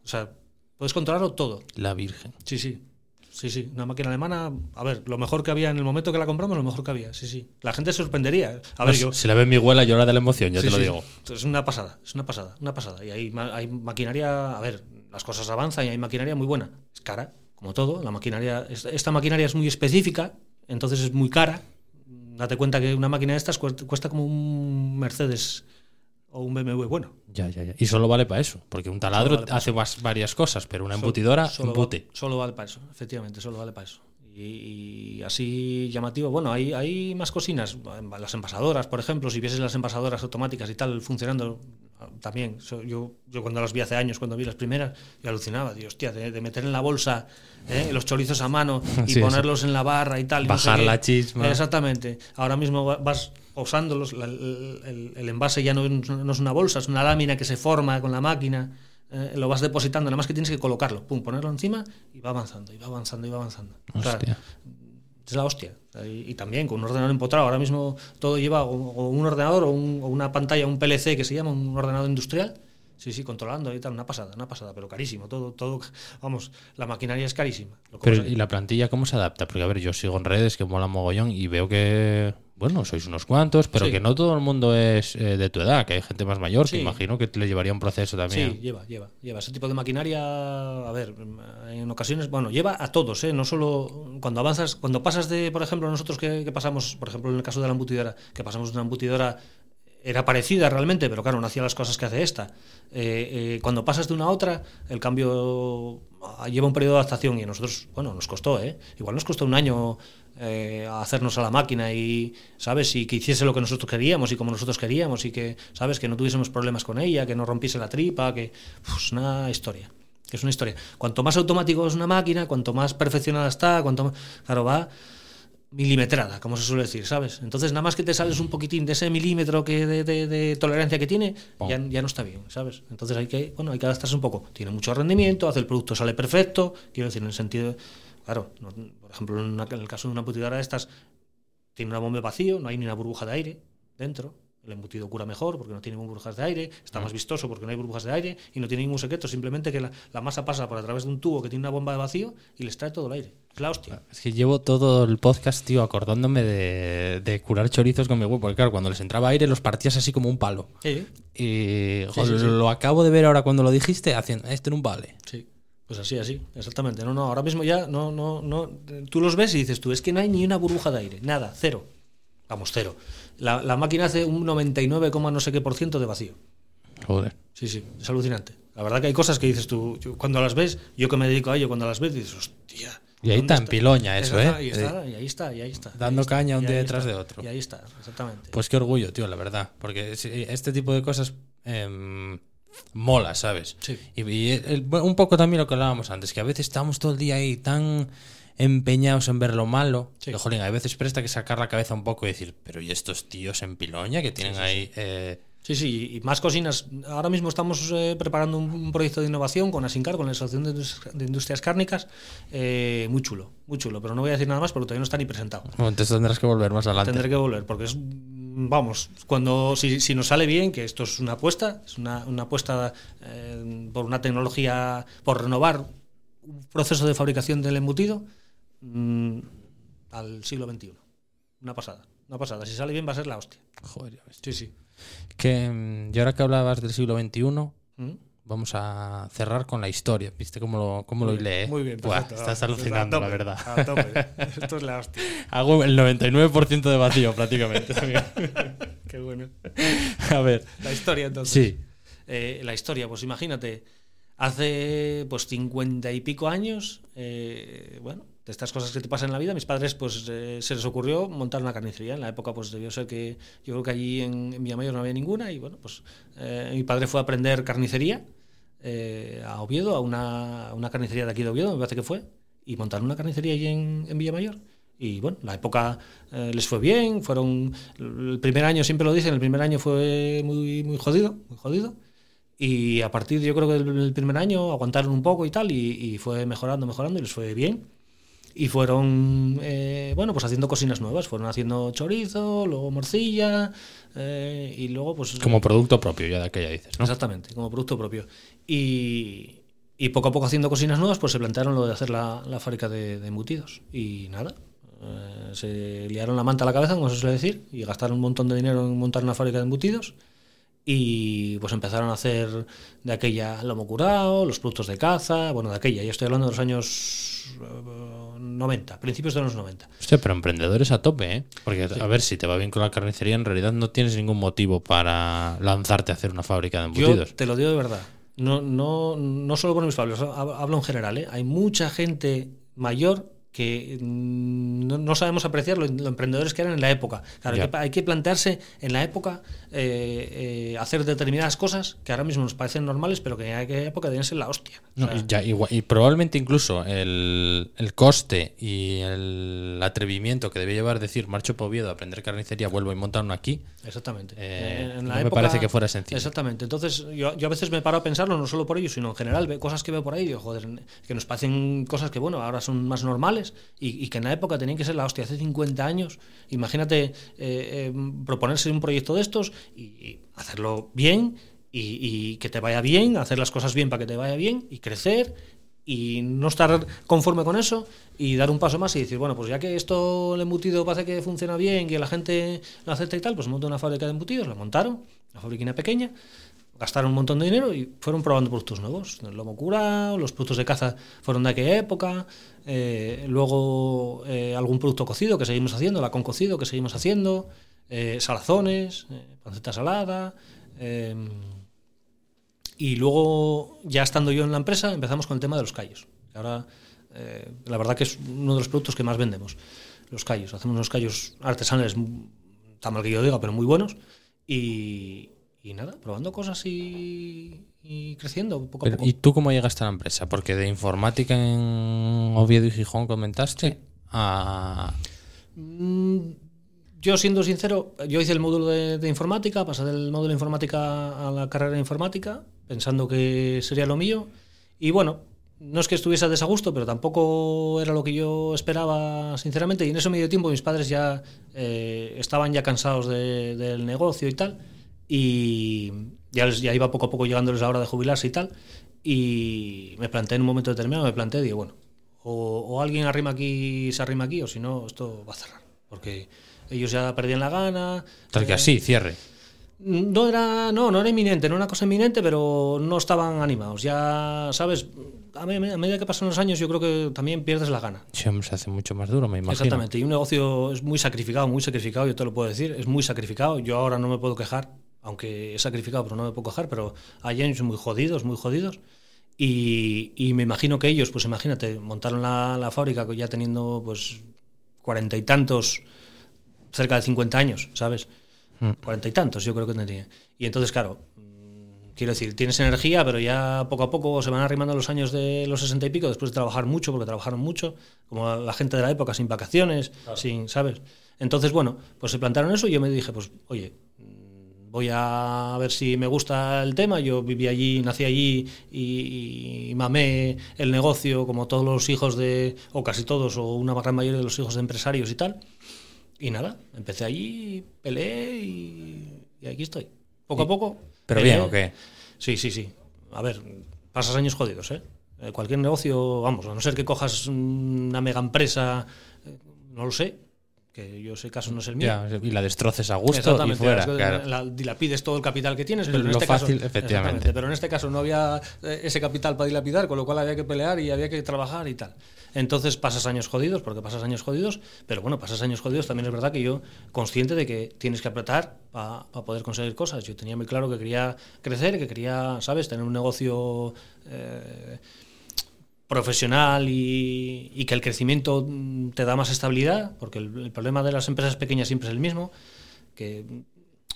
O sea, puedes controlarlo todo. La Virgen. Sí, sí. Sí, sí. Una máquina alemana, a ver, lo mejor que había en el momento que la compramos, lo mejor que había. Sí, sí. La gente se sorprendería. A ver, yo. Si la ve mi abuela llora de la emoción, ya Sí, te lo sí. digo. Es una pasada, es una pasada, una pasada. Y hay, hay maquinaria, a ver, las cosas avanzan y hay maquinaria muy buena. Es cara, como todo. La maquinaria, esta, maquinaria es muy específica, entonces es muy cara. Date cuenta que una máquina de estas cuesta como un Mercedes o un BMW bueno. Ya, ya, ya. Y solo vale para eso, porque un taladro vale hace vas- varias cosas, pero una Solo- embutidora, solo, embute. va- solo vale para eso, efectivamente, solo vale para eso. Y, y así llamativo, bueno, hay, hay más cocinas, las envasadoras, por ejemplo, si vieses las envasadoras automáticas y tal funcionando también, yo, yo cuando las vi hace años, cuando vi las primeras, yo alucinaba, dios, hostia, de, de meter en la bolsa ¿eh? los chorizos a mano y Sí, ponerlos en la barra y tal. y no sé Bajar qué. la chisma. Exactamente. Ahora mismo va- vas usándolos, la- el, envase ya no, es- no es una bolsa, es una lámina que se forma con la máquina, eh, lo vas depositando, nada más que tienes que colocarlo, pum, ponerlo encima y va avanzando, y va avanzando, y va avanzando. O sea, Hostia. es la hostia. Y, y también con un ordenador empotrado, ahora mismo todo lleva o, o un ordenador o, un- o una pantalla, un PLC que se llama, un ordenador industrial. Sí, sí, controlando y tal, una pasada, una pasada, pero carísimo, todo, todo, vamos, la maquinaria es carísima. Pero, ¿y la plantilla cómo se adapta? Porque, a ver, yo sigo en redes que mola mogollón y veo que, bueno, sois unos cuantos, pero Sí. que no todo el mundo es eh, de tu edad, que hay gente más mayor, que Sí. imagino que le llevaría un proceso también. Sí, lleva, lleva, lleva. Ese tipo de maquinaria, a ver, en ocasiones, bueno, lleva a todos, ¿eh? No solo cuando avanzas, cuando pasas de, por ejemplo, nosotros que, que pasamos, por ejemplo, en el caso de la embutidora, que pasamos de una embutidora era parecida realmente, pero claro, no hacía las cosas que hace esta. Eh, eh, cuando pasas de una a otra, el cambio ah, lleva un periodo de adaptación y a nosotros, bueno, nos costó, ¿eh? Igual nos costó un año eh, hacernos a la máquina y, ¿sabes? Y que hiciese lo que nosotros queríamos y como nosotros queríamos y que, ¿sabes? Que no tuviésemos problemas con ella, que no rompiese la tripa, que... Es una historia. Es una historia. Cuanto más automático es una máquina, cuanto más perfeccionada está, cuanto más... Claro, va milimetrada, como se suele decir, ¿sabes? Entonces, nada más que te sales un poquitín de ese milímetro que de, tolerancia que tiene, ya, ya, no está bien, ¿sabes? Entonces hay que, bueno, hay que adaptarse un poco. Tiene mucho rendimiento, hace el producto, sale perfecto, quiero decir, en el sentido, claro, por ejemplo, en, el caso de una putidora de estas, tiene una bomba vacío, no hay ni una burbuja de aire dentro, el embutido cura mejor porque no tiene burbujas de aire, está más vistoso porque no hay burbujas de aire y no tiene ningún secreto, simplemente que la, masa pasa por a través de un tubo que tiene una bomba de vacío y le extrae todo el aire. Es la hostia. Es que llevo todo el podcast, tío, acordándome de, curar chorizos con mi huevo, porque claro, cuando les entraba aire los partías así como un palo. Sí. Y lo acabo de ver ahora cuando lo dijiste, haciendo, este no vale. Sí. Pues así, así, exactamente. No, no, ahora mismo ya no, no, no. Tú los ves y dices tú, es que no hay ni una burbuja de aire, nada, cero. Vamos, cero. La, máquina hace un 99, no sé qué por ciento de vacío. Joder. Sí, sí, es alucinante. La verdad que hay cosas que dices tú, cuando las ves, yo que me dedico a ello, cuando las ves dices, hostia. Y ahí está en piloña eso, ¿eh? Y, está, y ahí está, y ahí está. Dando caña un día detrás de otro. Y ahí está, exactamente. Pues qué orgullo, tío, la verdad. Porque este tipo de cosas em, mola, ¿sabes? Sí. Y, un poco también lo que hablábamos antes, que a veces estamos todo el día ahí tan empeñados en ver lo malo. Que, jolín, a veces presta que sacar la cabeza un poco y decir, pero ¿y estos tíos en Piloña que tienen ahí... Eh, Sí, sí, y más cocinas. Ahora mismo estamos eh, preparando un, proyecto de innovación con Asincar, con la Asociación de, Industrias Cárnicas, eh, muy chulo, muy chulo, pero no voy a decir nada más porque todavía no está ni presentado. entonces tendrás que volver más adelante. Tendré que volver, porque es, vamos, cuando si, si nos sale bien, que esto es una apuesta, es una, una apuesta por una tecnología, por renovar un proceso de fabricación del embutido, Mm, al siglo XXI. Una pasada, una pasada. Si sale bien va a ser la hostia. Joder, Sí, sí. Que, mm, y ahora que hablabas del siglo XXI, ¿Mm? Vamos a cerrar con la historia. ¿Viste cómo lo, cómo lo lee? Muy bien, Estás alucinando, la verdad. Esto es la hostia. Hago el 99% de vacío prácticamente. Qué bueno. A ver. La historia entonces. Sí. Eh, la historia, pues imagínate, hace pues cincuenta y pico años, eh, bueno, de estas cosas que te pasan en la vida, mis padres pues eh, se les ocurrió montar una carnicería. En la época pues debió ser que yo creo que allí en, en Villamayor no había ninguna y bueno, pues eh, mi padre fue a aprender carnicería eh, a Oviedo, a una, una, carnicería de aquí de Oviedo, me parece que fue, y montaron una carnicería allí en, en Villamayor. Y bueno, la época les fue bien, fueron el primer año siempre lo dicen, el primer año fue muy muy jodido, muy jodido. Y a partir, yo creo que del primer año aguantaron un poco y tal, y, y fue mejorando, mejorando, y les fue bien y fueron, eh, bueno, pues haciendo cocinas nuevas. Fueron haciendo chorizo, luego morcilla eh, y luego pues... Como producto propio, ya de aquella dices, ¿no? Exactamente, como producto propio. Y, y poco a poco haciendo cocinas nuevas, pues se plantearon lo de hacer la, la fábrica de, embutidos. Y nada, eh, se liaron la manta a la cabeza, como se suele decir, y gastaron un montón de dinero en montar una fábrica de embutidos y pues empezaron a hacer de aquella lomo curado, los productos de caza, bueno, de aquella, ya estoy hablando de los años 90, eh, principios de los 90. Hostia, pero emprendedores a tope, ¿eh? Porque a ver, si te va bien con la carnicería, en realidad no tienes ningún motivo para lanzarte a hacer una fábrica de embutidos. Yo te lo digo de verdad. No, no, no solo por mis palabras, hablo en general, ¿eh? Hay mucha gente mayor que mm, no, sabemos apreciar los emprendedores que eran en la época. Claro, hay, que, plantearse en la época eh, eh, hacer determinadas cosas que ahora mismo nos parecen normales, pero que en aquella época debían ser la hostia. y, probablemente incluso el, coste y el atrevimiento que debe llevar decir marcho para Oviedo, aprender carnicería, vuelvo y montar uno aquí. Exactamente. Eh, no me parece que fuera sencillo. Exactamente. Entonces yo, a veces me paro a pensarlo, no solo por ello, sino en general, cosas que veo por ahí, digo, joder, que nos parecen cosas que, bueno, ahora son más normales y, que en la época tenían que ser la hostia. Hace 50 años, imagínate eh, eh, proponerse un proyecto de estos y, hacerlo bien y, que te vaya bien, hacer las cosas bien para que te vaya bien y crecer y no estar conforme con eso y dar un paso más y decir, bueno, pues ya que esto el embutido parece que funciona bien, que la gente lo acepta y tal, pues monto una fábrica de embutidos, la montaron, una fabriquina pequeña, gastaron un montón de dinero y fueron probando productos nuevos. El lomo curado, los productos de caza fueron de aquella época, eh, luego eh, algún producto cocido que seguimos haciendo, la con cocido que seguimos haciendo, eh, salazones, panceta salada. y luego, ya estando yo en la empresa, empezamos con el tema de los callos. Ahora, la verdad que es uno de los productos que más vendemos, los callos. Hacemos unos callos artesanales, tan mal que yo diga, pero muy buenos. Y, y nada, probando cosas y, y creciendo poco Pero, a poco. ¿Y tú cómo llegaste a la empresa? Porque de informática en Oviedo y Gijón comentaste a... Mm, Yo, siendo sincero, yo hice el módulo de, de informática, pasé del módulo de informática a la carrera de informática, pensando que sería lo mío. Y bueno, no es que estuviese a desagusto, pero tampoco era lo que yo esperaba, sinceramente. Y en ese medio tiempo mis padres ya eh, estaban ya cansados de- del negocio y tal. Y ya, ya iba poco a poco llegándoles la hora de jubilarse y tal. Y me planteé en un momento determinado, me planteé, digo, bueno, o, o alguien arrima aquí, se arrima aquí, o si no, esto va a cerrar. Porque ellos ya perdían la gana. Tal que eh, así, cierre. no era, no, no era inminente, no era una cosa inminente, pero no estaban animados. Ya, ¿sabes? A, me- a medida que pasan los años, yo creo que también pierdes la gana. Sí, se hace mucho más duro, me imagino. Exactamente. Y un negocio es muy sacrificado, muy sacrificado, yo te lo puedo decir. Es muy sacrificado. Yo ahora no me puedo quejar, aunque es sacrificado, pero no me puedo quejar. Pero hay años muy jodidos, muy jodidos. Y, y me imagino que ellos, pues imagínate, montaron la, la fábrica ya teniendo pues cuarenta y tantos, cerca de 50 años, ¿sabes? Mm. Cuarenta y tantos, yo creo que tendría. Y entonces, claro, mm, quiero decir, tienes energía, pero ya poco a poco se van arrimando los años de los 60 y pico, después de trabajar mucho, porque trabajaron mucho, como la gente de la época, sin vacaciones, sin, ¿sabes? Entonces, bueno, pues se plantaron eso y yo me dije, pues, oye, voy a ver si me gusta el tema. Yo viví allí, nací allí y, y mamé el negocio como todos los hijos de, o casi todos, o una gran mayoría de los hijos de empresarios y tal. Y nada, empecé allí, peleé y, y aquí estoy. Poco a poco. ¿Pero peleé. bien o qué? Sí, sí, sí. A ver, pasas años jodidos, ¿eh? Eh, Cualquier negocio, vamos, a no ser que cojas una mega empresa, eh, no lo sé, que yo ese caso no es el mío. Ya, y la destroces a gusto y fuera. cosas- claro. la- dilapides todo el capital que tienes, pero en Lo este fácil, caso, efectivamente. Pero en este caso no había eh, ese capital para dilapidar, con lo cual había que pelear y había que trabajar y tal. Entonces pasas años jodidos, porque pasas años jodidos, pero bueno, pasas años jodidos también es verdad que yo consciente de que tienes que apretar para poder conseguir cosas. Yo tenía muy claro que quería crecer, que quería, sabes, tener un negocio eh, profesional y, y que el crecimiento mm, te da más estabilidad, porque el, el problema de las empresas pequeñas siempre es el mismo, que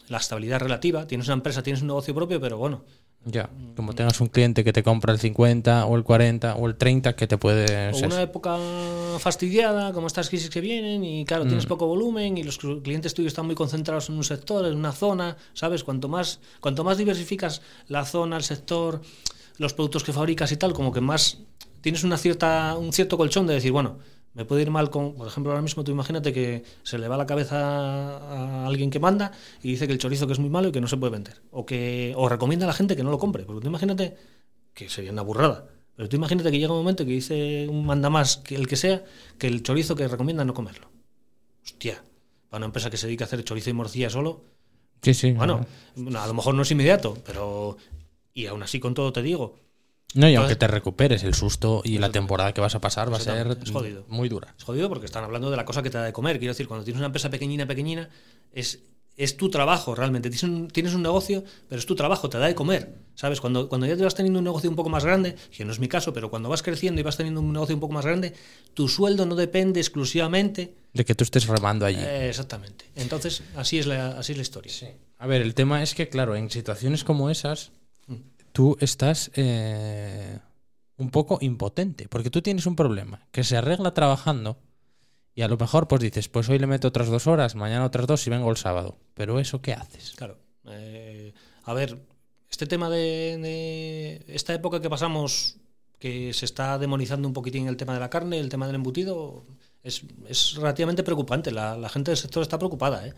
la estabilidad relativa, tienes una empresa, tienes un negocio propio, pero bueno, Ya, como tengas un cliente que te compra el 50 o el 40 o el 30 que te puede... o ser- una época fastidiada, como estas crisis que vienen, y claro, tienes poco volumen y los clientes tuyos están muy concentrados en un sector, en una zona, ¿sabes? Cuanto más, cuanto más diversificas la zona, el sector, los productos que fabricas y tal, como que más tienes una cierta, un cierto colchón de decir, bueno, me puede ir mal con, por ejemplo, ahora mismo tú imagínate que se le va la cabeza a alguien que manda y dice que el chorizo que es muy malo y que no se puede vender. O que o recomienda a la gente que no lo compre. Porque tú imagínate que sería una burrada. Pero tú imagínate que llega un momento que dice un manda más que el que sea, que el chorizo que recomienda no comerlo. Hostia, para una empresa que se dedica a hacer chorizo y morcilla solo, Sí, sí. bueno, a lo mejor no es inmediato, pero. Y aún así, con todo te digo, No, y Entonces- aunque te recuperes, el susto y la temporada que vas a pasar va a ser jodido. muy dura. Es jodido porque están hablando de la cosa que te da de comer. Quiero decir, cuando tienes una empresa pequeñina, pequeñina, es, es tu trabajo realmente. Tienes un, tienes un negocio, pero es tu trabajo, te da de comer. ¿Sabes? Cuando, cuando ya te vas teniendo un negocio un poco más grande, que no es mi caso, pero cuando vas creciendo y vas teniendo un negocio un poco más grande, tu sueldo no depende exclusivamente. De que tú estés remando allí. Eh, exactamente. Entonces, así es la, así es la historia. A ver, el tema es que, claro, en situaciones como esas. Tú estás eh, un poco impotente, porque tú tienes un problema que se arregla trabajando y a lo mejor pues dices, pues hoy le meto otras dos horas, mañana otras dos y vengo el sábado. Pero eso, ¿qué haces? Claro. Eh, a ver, este tema de, esta época que pasamos, que se está demonizando un poquitín el tema de la carne, el tema del embutido, es, es relativamente preocupante. La, la gente del sector está preocupada. ¿eh?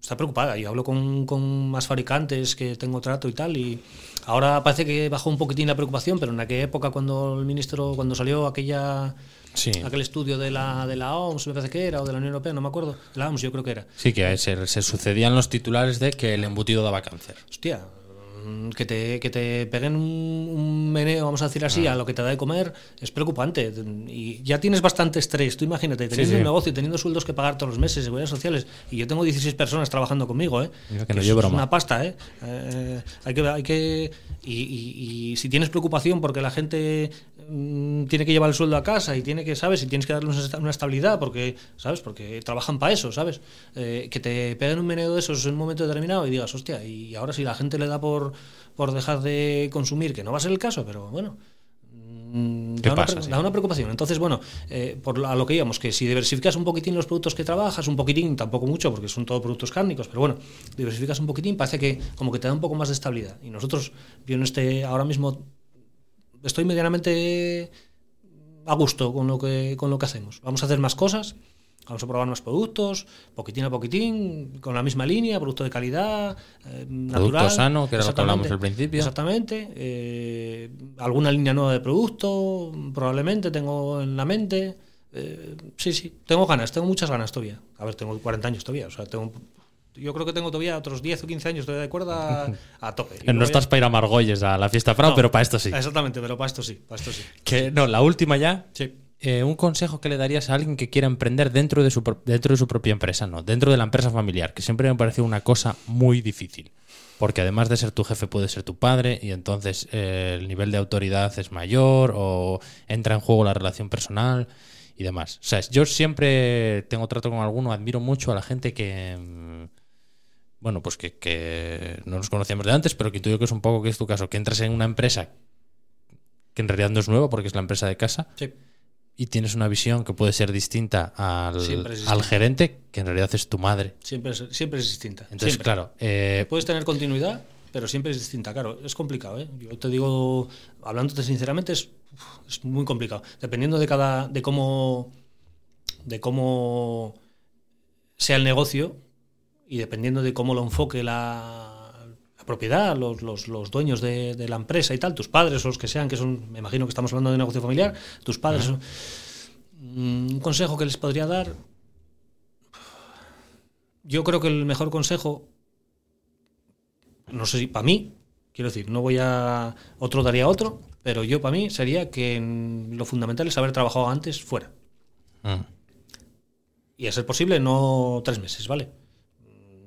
Está preocupada. Yo hablo con, con más fabricantes que tengo trato y tal, y ahora parece que bajó un poquitín la preocupación, pero en aquella época cuando el ministro, cuando salió aquella Sí. aquel estudio de la, de la OMS, me parece que era, o de la Unión Europea, no me acuerdo, la OMS yo creo que era. Sí, que se, se sucedían los titulares de que el embutido daba cáncer. Hostia, que te, que te peguen un, un meneo, vamos a decir así, Ah. a lo que te da de comer, es preocupante. Y ya tienes bastante estrés. Tú imagínate, teniendo sí. un negocio, teniendo sueldos que pagar todos los meses, seguridad sociales, y yo tengo 16 personas trabajando conmigo, ¿eh? Mira que no eso llevo es broma. una pasta, ¿eh? Eh, hay que... Hay que y, y- y si tienes preocupación porque la gente mm, tiene que llevar el sueldo a casa y tiene que, ¿sabes? Y tienes que darle una esta- una estabilidad porque, ¿sabes? Porque trabajan para eso, ¿sabes? Eh, que te peguen un meneo de esos en un momento determinado y digas, hostia, y ahora si la gente le da por, por dejar de consumir, que no va a ser el caso, pero bueno. mm, ¿Qué da, una, pasa, pre- sí? da una preocupación. Entonces, bueno, eh, por lo- a lo que íbamos, que si diversificas un poquitín los productos que trabajas, un poquitín, tampoco mucho, porque son todos productos cárnicos, pero bueno, diversificas un poquitín, parece que como que te da un poco más de estabilidad. Y nosotros, yo en este, ahora mismo estoy medianamente a gusto con lo que, con lo que hacemos. Vamos a hacer más cosas, vamos a probar más productos, poquitín a poquitín, con la misma línea, producto de calidad, eh, natural. sano, que era lo que hablamos al principio. Exactamente. eh, alguna línea nueva de producto, probablemente tengo en la mente. Eh, sí, sí, tengo ganas, tengo muchas ganas todavía. A ver, tengo 40 años todavía, o sea, tengo... Yo creo que tengo todavía otros 10 o 15 años todavía de cuerda a tope. No estás para ir a Margolles a la fiesta No. pero para esto sí. Exactamente, pero para esto sí, para esto sí. Que no, la última ya. Sí. Eh, un consejo que le darías a alguien que quiera emprender dentro de, su, dentro de su propia empresa, no, dentro de la empresa familiar, que siempre me parece una cosa muy difícil. Porque además de ser tu jefe puede ser tu padre y entonces eh, el nivel de autoridad es mayor o entra en juego la relación personal y demás. O sea, yo siempre tengo trato con alguno, admiro mucho a la gente que... Bueno, pues que, que no nos conocíamos de antes, pero que intuyo que es un poco que es tu caso, que entras en una empresa que en realidad no es nueva porque es la empresa de casa Sí. y tienes una visión que puede ser distinta al, gerente, que en realidad es tu madre. Siempre es, siempre es distinta. Entonces, siempre. claro, eh, Puedes tener continuidad, pero siempre es distinta. Claro, es complicado. ¿eh? Yo te digo, hablándote sinceramente, es, es muy complicado. Dependiendo de cada, de cómo, de cómo sea el negocio y dependiendo de cómo lo enfoque la, la propiedad, los, los- los dueños de, de la empresa y tal, tus padres o los que sean, que son, me imagino que estamos hablando de negocio familiar, tus padres. Mm, un consejo que les podría dar. Yo creo que el mejor consejo no sé si para mí, quiero decir, no voy a. Otro daría otro, pero yo para mí sería que lo fundamental es haber trabajado antes fuera. mm, Y a ser posible, no tres meses, ¿vale?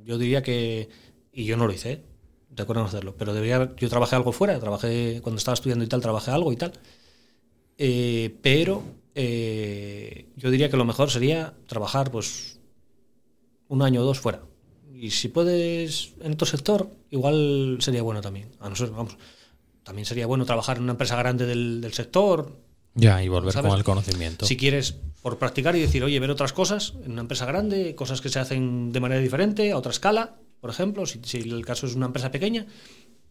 Yo diría que. Y yo no lo hice. De acuerdo en hacerlo. Pero debería Yo trabajé algo fuera, trabajé. Cuando estaba estudiando y tal, trabajé algo y tal. Eh, pero eh, yo diría que lo mejor sería trabajar, pues. Un año o dos fuera. Y si puedes en otro sector, igual sería bueno también. A no ser, vamos. También sería bueno trabajar en una empresa grande del, del sector, ya, y volver ¿Sabes? con el conocimiento. si quieres, por practicar y decir, oye, ver otras cosas en una empresa grande, cosas que se hacen de manera diferente, a otra escala, por ejemplo, si, si el caso es una empresa pequeña,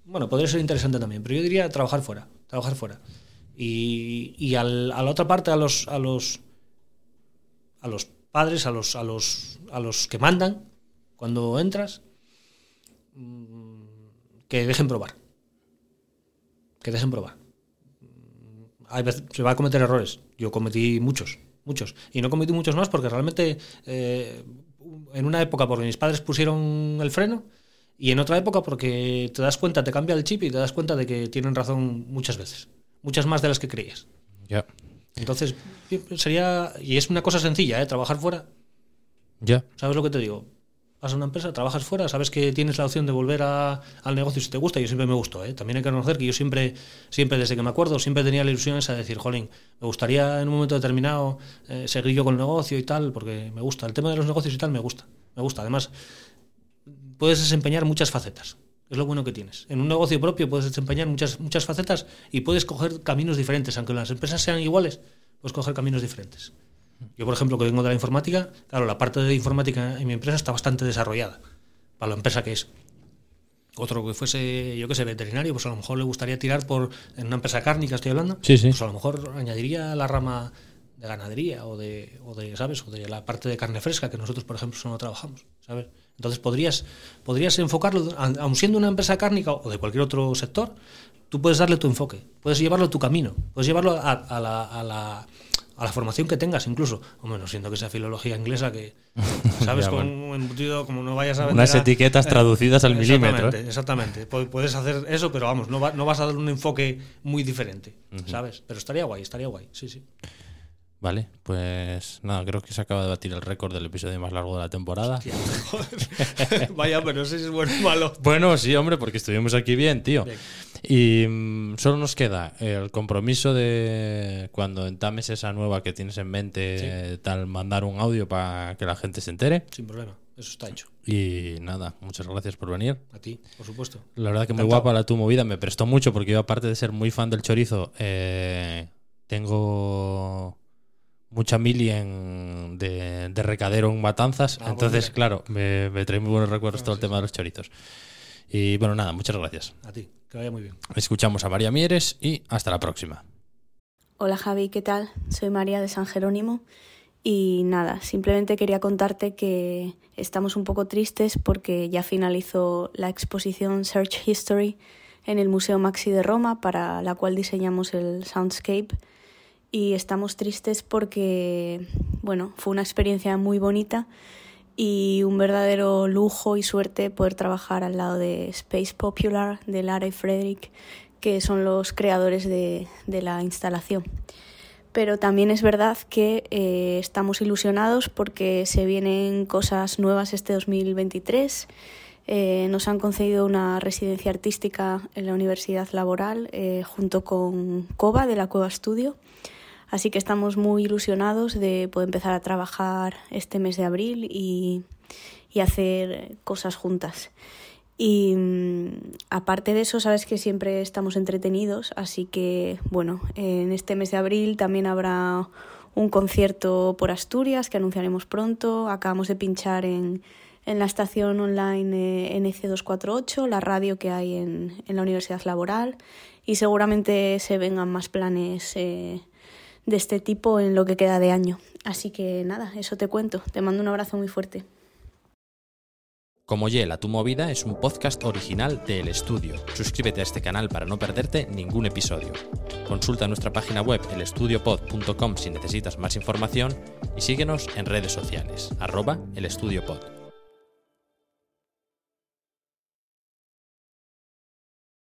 bueno, podría ser interesante también, pero yo diría trabajar fuera, trabajar fuera. Y, y al- a la otra parte, a los, a los, a los padres, a los, a los, a los que mandan cuando entras, mm, que dejen probar. Que dejen probar hay veces- se va a cometer errores. Yo cometí muchos, muchos. Y no cometí muchos más porque realmente eh, en una época porque mis padres pusieron el freno y en otra época porque te das cuenta, te cambia el chip y te das cuenta de que tienen razón muchas veces. Muchas más de las que creías. Ya, Entonces, sería... Y es una cosa sencilla, ¿eh? Trabajar fuera. ya. ¿Sabes lo que te digo? Vas a una empresa, trabajas fuera, sabes que tienes la opción de volver a- al negocio si te gusta. Yo siempre me gustó, ¿eh? También hay que reconocer que yo siempre, siempre desde que me acuerdo, siempre tenía la ilusión esa de decir, jolín, me gustaría en un momento determinado eh, seguir yo con el negocio y tal, porque me gusta. El tema de los negocios y tal me gusta. Me gusta. Además, puedes desempeñar muchas facetas. Es lo bueno que tienes. En un negocio propio puedes desempeñar muchas, muchas facetas y puedes coger caminos diferentes. Aunque las empresas sean iguales, puedes coger caminos diferentes. Yo, por ejemplo, que vengo de la informática, claro, la parte de informática en mi empresa está bastante desarrollada para la empresa que es. Otro que fuese, yo qué sé, veterinario, pues a lo mejor le gustaría tirar por, en una empresa cárnica, estoy hablando, Sí, sí. pues a lo mejor añadiría la rama de ganadería o de, o de, ¿sabes? O de la parte de carne fresca, que nosotros, por ejemplo, no trabajamos, ¿sabes? Entonces podrías, podrías enfocarlo, aun siendo una empresa cárnica o de cualquier otro sector, tú puedes darle tu enfoque, puedes llevarlo a tu camino, puedes llevarlo a, a la, a, la, a la formación que tengas incluso. O menos siento que sea filología inglesa que, ¿sabes? Ya, con un embutido, como no vayas a vender Unas etiquetas eh, traducidas al milímetro. Exactamente, exactamente. Pu- Puedes hacer eso, pero vamos, no, va- no vas a dar un enfoque muy diferente, ¿sabes? Pero estaría guay, estaría guay, sí, sí. Vale, pues nada, creo que se acaba de batir el récord del episodio más largo de la temporada. Tía, joder. Vaya, pero no sé si es bueno o malo. Bueno, sí, hombre, porque estuvimos aquí bien, tío. Bien. Y mm, solo nos queda el compromiso de cuando entames esa nueva que tienes en mente, Sí. eh, tal, mandar un audio para que la gente se entere. Sin problema, eso está hecho. Y nada, muchas gracias por venir. A ti, por supuesto. La verdad que muy guapa la tu movida, me prestó mucho porque yo aparte de ser muy fan del chorizo, eh, tengo mucha mili en- de, de recadero en matanzas, Ah, pues entonces claro, me, me trae muy buenos recuerdos todo el sí, tema de los chorizos. Y bueno, nada, muchas gracias. A ti, que vaya muy bien. Escuchamos a María Mieres y hasta la próxima. Hola Javi, ¿qué tal? Soy María de San Jerónimo y nada, simplemente quería contarte que estamos un poco tristes porque ya finalizó la exposición Search History en el Museo Maxi de Roma para la cual diseñamos el Soundscape y estamos tristes porque, bueno, fue una experiencia muy bonita y un verdadero lujo y suerte poder trabajar al lado de Space Popular, de Lara y Frederick, que son los creadores de, de la instalación. Pero también es verdad que eh, estamos ilusionados porque se vienen cosas nuevas este 2023. Eh, nos han concedido una residencia artística en la Universidad Laboral eh, junto con COBA de la Cueva Estudio. Así que estamos muy ilusionados de poder empezar a trabajar este mes de abril y, y hacer cosas juntas. Y mm, aparte de eso, sabes que siempre estamos entretenidos, así que bueno, en este mes de abril también habrá un concierto por Asturias que anunciaremos pronto. Acabamos de pinchar en, en la estación online eh, NC248, la radio que hay en, en la Universidad Laboral, y seguramente se vengan más planes eh, de este tipo en lo que queda de año. Así que nada, eso te cuento. Te mando un abrazo muy fuerte. Como Yela, tu movida es un podcast original de El Estudio. Suscríbete a este canal para no perderte ningún episodio. Consulta nuestra página web elestudiopod.com si necesitas más información y síguenos en redes sociales, arroba.